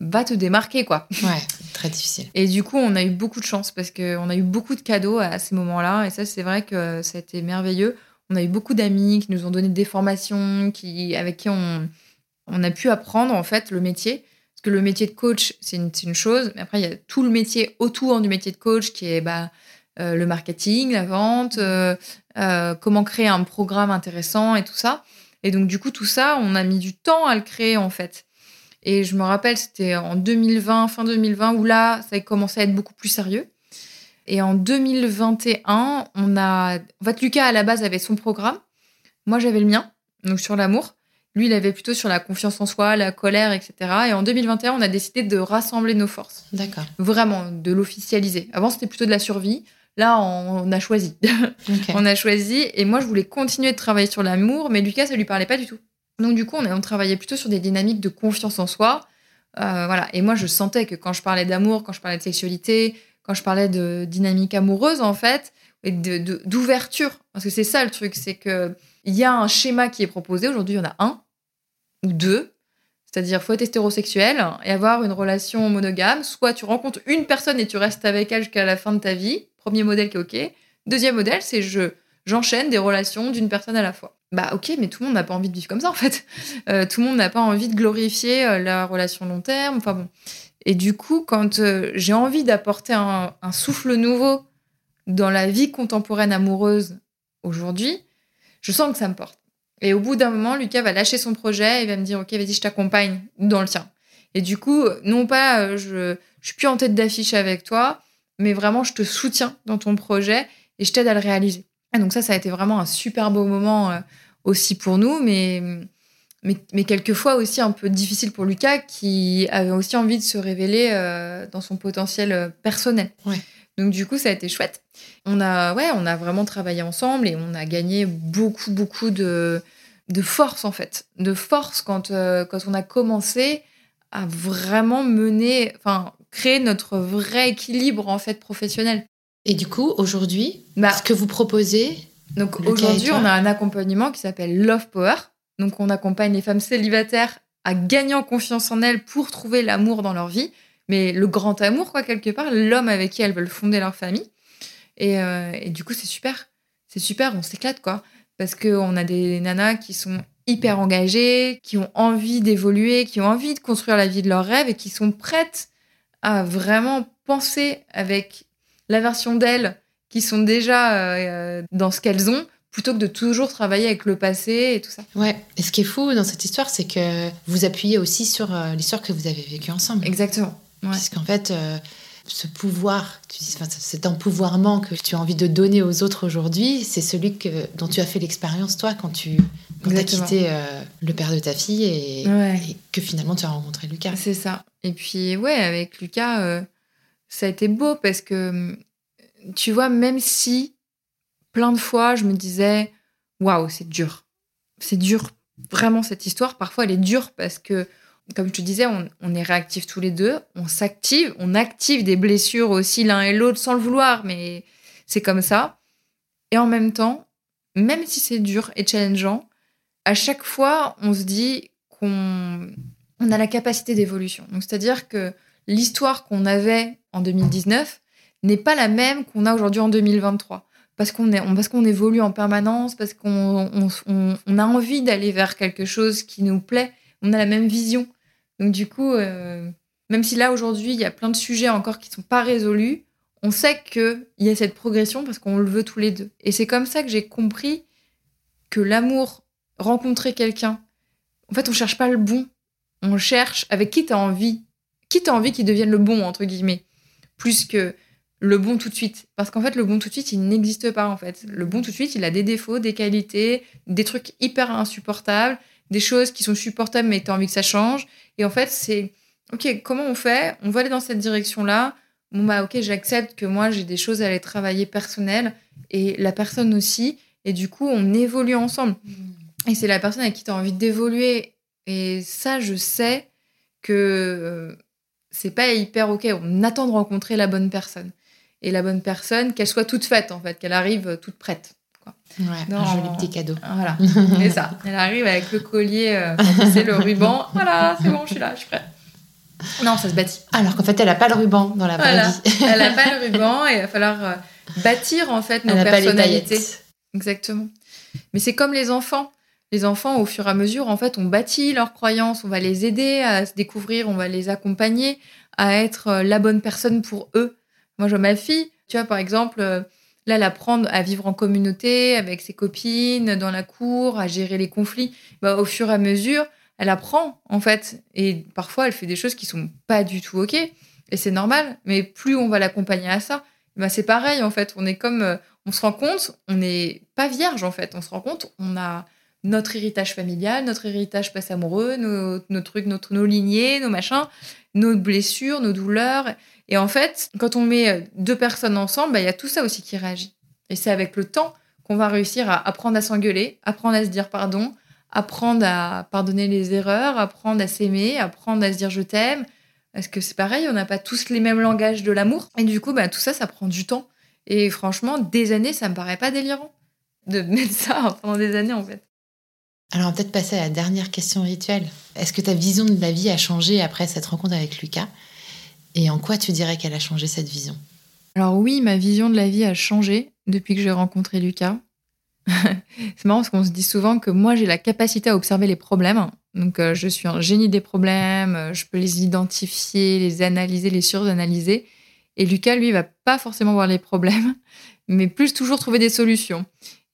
va te démarquer quoi. Ouais. Très difficile. Et du coup, on a eu beaucoup de chance parce qu'on a eu beaucoup de cadeaux à ces moments-là et ça c'est vrai que ça a été merveilleux. On a eu beaucoup d'amis qui nous ont donné des formations, qui avec qui on on a pu apprendre en fait le métier. Parce que le métier de coach, c'est une, une chose, mais après, il y a tout le métier autour du métier de coach qui est bah, euh, le marketing, la vente, euh, euh, comment créer un programme intéressant et tout ça. Et donc, du coup, tout ça, on a mis du temps à le créer en fait. Et je me rappelle, c'était en 2020, fin 2020, où là, ça a commencé à être beaucoup plus sérieux. Et en 2021, on a. En fait, Lucas, à la base, avait son programme. Moi, j'avais le mien, donc sur l'amour. Lui, il avait plutôt sur la confiance en soi, la colère, etc. Et en 2021, on a décidé de rassembler nos forces. D'accord. Vraiment, de l'officialiser. Avant, c'était plutôt de la survie. Là, on a choisi. On a choisi. Et moi, je voulais continuer de travailler sur l'amour, mais Lucas, ça lui parlait pas du tout. Donc, du coup, on, travaillait plutôt sur des dynamiques de confiance en soi. Euh, voilà. Et moi, je sentais que quand je parlais d'amour, quand je parlais de sexualité, quand je parlais de dynamique amoureuse, en fait, et de- de- d'ouverture, parce que c'est ça le truc, c'est que il y a un schéma qui est proposé. Aujourd'hui, il y en a un ou deux. C'est-à-dire, faut être hétérosexuel et avoir une relation monogame. Soit tu rencontres une personne et tu restes avec elle jusqu'à la fin de ta vie. Premier modèle qui est OK. Deuxième modèle, c'est je j'enchaîne des relations d'une personne à la fois. Bah ok, mais tout le monde n'a pas envie de vivre comme ça en fait. Euh, tout le monde n'a pas envie de glorifier euh, la relation long terme. Enfin bon. Et du coup, quand euh, j'ai envie d'apporter un, souffle nouveau dans la vie contemporaine amoureuse aujourd'hui, je sens que ça me porte. Et au bout d'un moment, Lucas va lâcher son projet et va me dire Ok, vas-y, je t'accompagne dans le tien. Et du coup, non pas je, je suis plus en tête d'affiche avec toi, mais vraiment, je te soutiens dans ton projet et je t'aide à le réaliser. Et donc ça, ça a été vraiment un super beau moment euh, aussi pour nous, mais, mais, mais, quelquefois aussi un peu difficile pour Lucas, qui avait aussi envie de se révéler euh, dans son potentiel euh, personnel. Ouais. Donc du coup, ça a été chouette. On a, ouais, on a vraiment travaillé ensemble et on a gagné beaucoup, beaucoup de, de force en fait, de force quand, quand on a commencé à vraiment mener, enfin, créer notre vrai équilibre en fait professionnel. Et du coup, aujourd'hui, bah, ce que vous proposez. Donc aujourd'hui, on a un accompagnement qui s'appelle Love Power. Donc on accompagne les femmes célibataires à gagner en confiance en elles pour trouver l'amour dans leur vie. Mais le grand amour, quoi, quelque part, l'homme avec qui elles veulent fonder leur famille. Et, euh, et du coup, c'est super. C'est super, on s'éclate, quoi. Parce qu'on a des nanas qui sont hyper engagées, qui ont envie d'évoluer, qui ont envie de construire la vie de leurs rêves et qui sont prêtes à vraiment penser avec la version d'elles qui sont déjà euh, dans ce qu'elles ont plutôt que de toujours travailler avec le passé et tout ça. Ouais, et ce qui est fou dans cette histoire, c'est que vous appuyez aussi sur euh, l'histoire que vous avez vécue ensemble. Exactement. Ouais. Puisqu'en fait, euh, ce pouvoir, tu dis, cet empouvoirment que tu as envie de donner aux autres aujourd'hui, c'est celui que, dont tu as fait l'expérience, toi, quand tu quand as quitté le père de ta fille et, et, que finalement tu as rencontré Lucas. C'est ça. Et puis, ouais, avec Lucas, ça a été beau parce que tu vois, même si plein de fois je me disais, waouh, c'est dur. C'est dur, vraiment, cette histoire. Parfois, elle est dure parce que, comme je te disais, on, est réactifs tous les deux, on s'active, on active des blessures aussi l'un et l'autre sans le vouloir, mais c'est comme ça. Et en même temps, même si c'est dur et challengeant, à chaque fois, on se dit qu'on on a la capacité d'évolution. Donc, c'est-à-dire que l'histoire qu'on avait en 2019, n'est pas la même qu'on a aujourd'hui en 2023. Parce qu'on parce qu'on évolue en permanence, parce qu'on on, a envie d'aller vers quelque chose qui nous plaît, on a la même vision. Donc du coup, euh, même si là aujourd'hui il y a plein de sujets encore qui sont pas résolus, on sait qu'il y a cette progression parce qu'on le veut tous les deux. Et c'est comme ça que j'ai compris que l'amour, rencontrer quelqu'un, en fait on cherche pas le bon, on cherche avec qui tu as envie, qui tu as envie qu'il devienne le bon entre guillemets, plus que le bon tout de suite. Parce qu'en fait, le bon tout de suite, il n'existe pas, en fait. Le bon tout de suite, il a des défauts, des qualités, des trucs hyper insupportables, des choses qui sont supportables, mais tu as envie que ça change. Et en fait, c'est, OK, comment on fait? On va aller dans cette direction-là. Bon, bah, OK, j'accepte que moi, j'ai des choses à aller travailler personnelles, et la personne aussi. Et du coup, on évolue ensemble. Et c'est la personne avec qui tu as envie d'évoluer. Et ça, je sais que euh, c'est pas hyper OK. On attend de rencontrer la bonne personne et la bonne personne, qu'elle soit toute faite en fait, qu'elle arrive euh, toute prête. Quoi. Ouais, un joli petit cadeau. Voilà, c'est ça. Elle arrive avec le collier, euh, c'est le ruban. Voilà, c'est bon, je suis là, je suis prête. Non, ça se bâtit. Alors qu'en fait, elle n'a pas le ruban dans la voilà. elle n'a pas le ruban et il va falloir euh, bâtir en fait nos elle personnalités. Pas les Exactement. Mais c'est comme les enfants. Les enfants, au fur et à mesure, en fait, on bâtit leurs croyances, on va les aider à se découvrir, on va les accompagner à être la bonne personne pour eux. Moi, je vois ma fille, tu vois, par exemple, euh, là, elle apprend à vivre en communauté avec ses copines, dans la cour, à gérer les conflits. Bah, au fur et à mesure, elle apprend, en fait. Et parfois, elle fait des choses qui sont pas du tout OK. Et c'est normal. Mais plus on va l'accompagner à ça, bah, c'est pareil, en fait. On est comme. Euh, on se rend compte, on n'est pas vierge, en fait. On se rend compte, on a notre héritage familial, notre héritage passe amoureux, nos, trucs, nos lignées, nos machins, nos blessures, nos douleurs. Et en fait, quand on met deux personnes ensemble, bah, il y a tout ça aussi qui réagit. Et c'est avec le temps qu'on va réussir à apprendre à s'engueuler, apprendre à se dire pardon, apprendre à pardonner les erreurs, apprendre à s'aimer, apprendre à se dire je t'aime. Parce que c'est pareil, on n'a pas tous les mêmes langages de l'amour. Et du coup, bah, tout ça, ça prend du temps. Et franchement, des années, ça me paraît pas délirant de mettre ça pendant des années, en fait. Alors, on va peut-être passer à la dernière question rituelle. Est-ce que ta vision de la vie a changé après cette rencontre avec Lucas? Et en quoi tu dirais qu'elle a changé cette vision? Alors oui, ma vision de la vie a changé depuis que j'ai rencontré Lucas. c'est marrant parce qu'on se dit souvent que moi j'ai la capacité à observer les problèmes. Donc euh, je suis un génie des problèmes, euh, je peux les identifier, les analyser, les suranalyser. Et Lucas, lui, va pas forcément voir les problèmes, mais plus toujours trouver des solutions.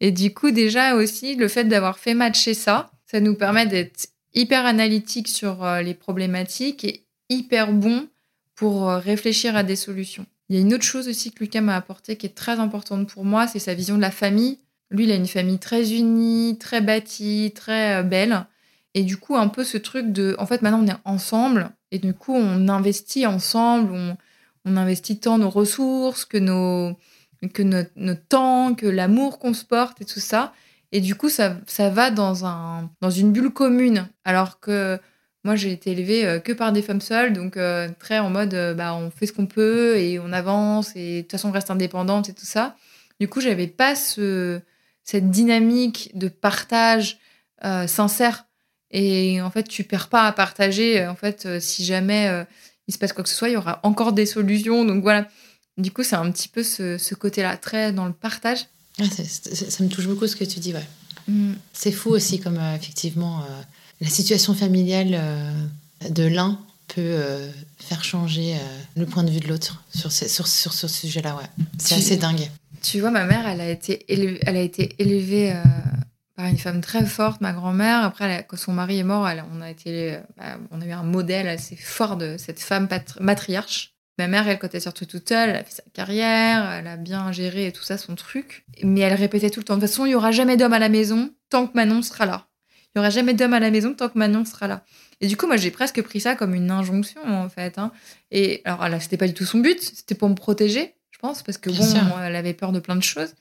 Et du coup, déjà aussi, le fait d'avoir fait matcher ça, ça nous permet d'être hyper analytique sur euh, les problématiques et hyper bon pour euh, réfléchir à des solutions. Il y a une autre chose aussi que Lucas m'a apporté qui est très importante pour moi, c'est sa vision de la famille. Lui, il a une famille très unie, très bâtie, très euh, belle. Et du coup, un peu ce truc de, en fait, maintenant on est ensemble, et du coup, on investit ensemble, on, on investit tant nos ressources que nos, que notre, temps, que l'amour qu'on se porte et tout ça. Et du coup, ça, ça va dans, un, dans une bulle commune. Alors que moi, j'ai été élevée euh, que par des femmes seules, donc euh, très en mode, euh, bah, on fait ce qu'on peut et on avance et de toute façon, on reste indépendante et tout ça. Du coup, j'avais pas ce, cette dynamique de partage sincère. Et en fait, tu perds pas à partager. En fait, si jamais il se passe quoi que ce soit, il y aura encore des solutions. Donc voilà. Du coup, c'est un petit peu ce, ce côté-là, très dans le partage. Ah, ça me touche beaucoup ce que tu dis, ouais. Mm. C'est fou aussi, comme euh, effectivement, euh, la situation familiale euh, de l'un peut faire changer le point de vue de l'autre sur, sur, sur, ce sujet-là, ouais. C'est assez dingue. Tu vois, ma mère, elle a été élevée, elle a été élevée par une femme très forte, ma grand-mère. Après, quand son mari est mort, on, a été, bah, on a eu un modèle assez fort de cette femme matriarche. Ma mère, elle, quand elle sortie toute seule, elle a fait sa carrière, elle a bien géré et tout ça, son truc. Mais elle répétait tout le temps, de toute façon, il y aura jamais d'homme à la maison tant que Manon sera là. Il y aura jamais d'homme à la maison tant que Manon sera là. Et du coup, moi, j'ai presque pris ça comme une injonction, en fait. Hein. Et alors, là, c'était pas du tout son but, c'était pour me protéger, je pense, parce que bon, elle avait peur de plein de choses.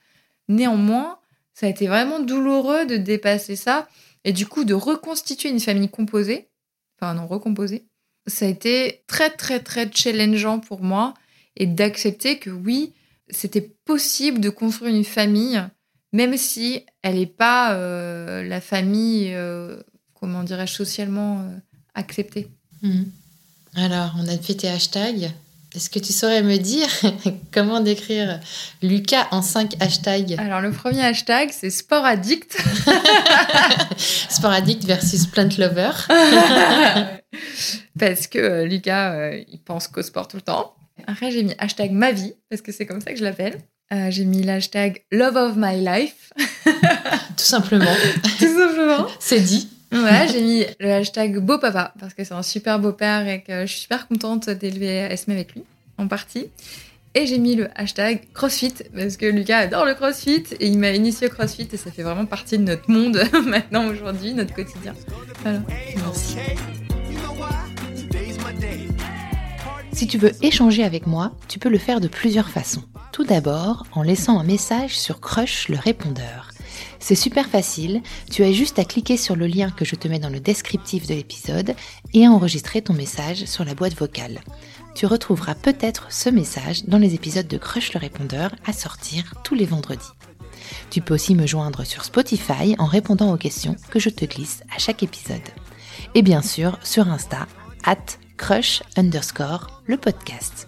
Néanmoins, ça a été vraiment douloureux de dépasser ça et du coup de reconstituer une famille composée, enfin non, recomposée, ça a été très, très, très challengeant pour moi et d'accepter que oui, c'était possible de construire une famille, même si elle n'est pas euh, la famille, euh, comment dirais-je, socialement euh, acceptée. Mhm. Alors, on a fait tes hashtags. Est-ce que tu saurais me dire comment décrire Lucas en cinq hashtags? Alors, le premier hashtag, c'est sport addict. sport addict versus plant lover. parce que euh, Lucas, euh, il pense qu'au sport tout le temps. Après, j'ai mis hashtag ma vie, parce que c'est comme ça que je l'appelle. Euh, j'ai mis l'hashtag love of my life. tout simplement. tout simplement. c'est dit. Ouais, j'ai mis le hashtag beau papa parce que c'est un super beau père et que je suis super contente d'élever Esme avec lui, en partie. Et j'ai mis le hashtag CrossFit parce que Lucas adore le CrossFit et il m'a initié au CrossFit et ça fait vraiment partie de notre monde maintenant aujourd'hui, notre quotidien. Si tu veux échanger avec moi, tu peux le faire de plusieurs façons. Tout d'abord, en laissant un message sur Crush le répondeur. C'est super facile, tu as juste à cliquer sur le lien que je te mets dans le descriptif de l'épisode et à enregistrer ton message sur la boîte vocale. Tu retrouveras peut-être ce message dans les épisodes de Crush le répondeur à sortir tous les vendredis. Tu peux aussi me joindre sur Spotify en répondant aux questions que je te glisse à chaque épisode. Et bien sûr sur Insta, at crush underscore le podcast.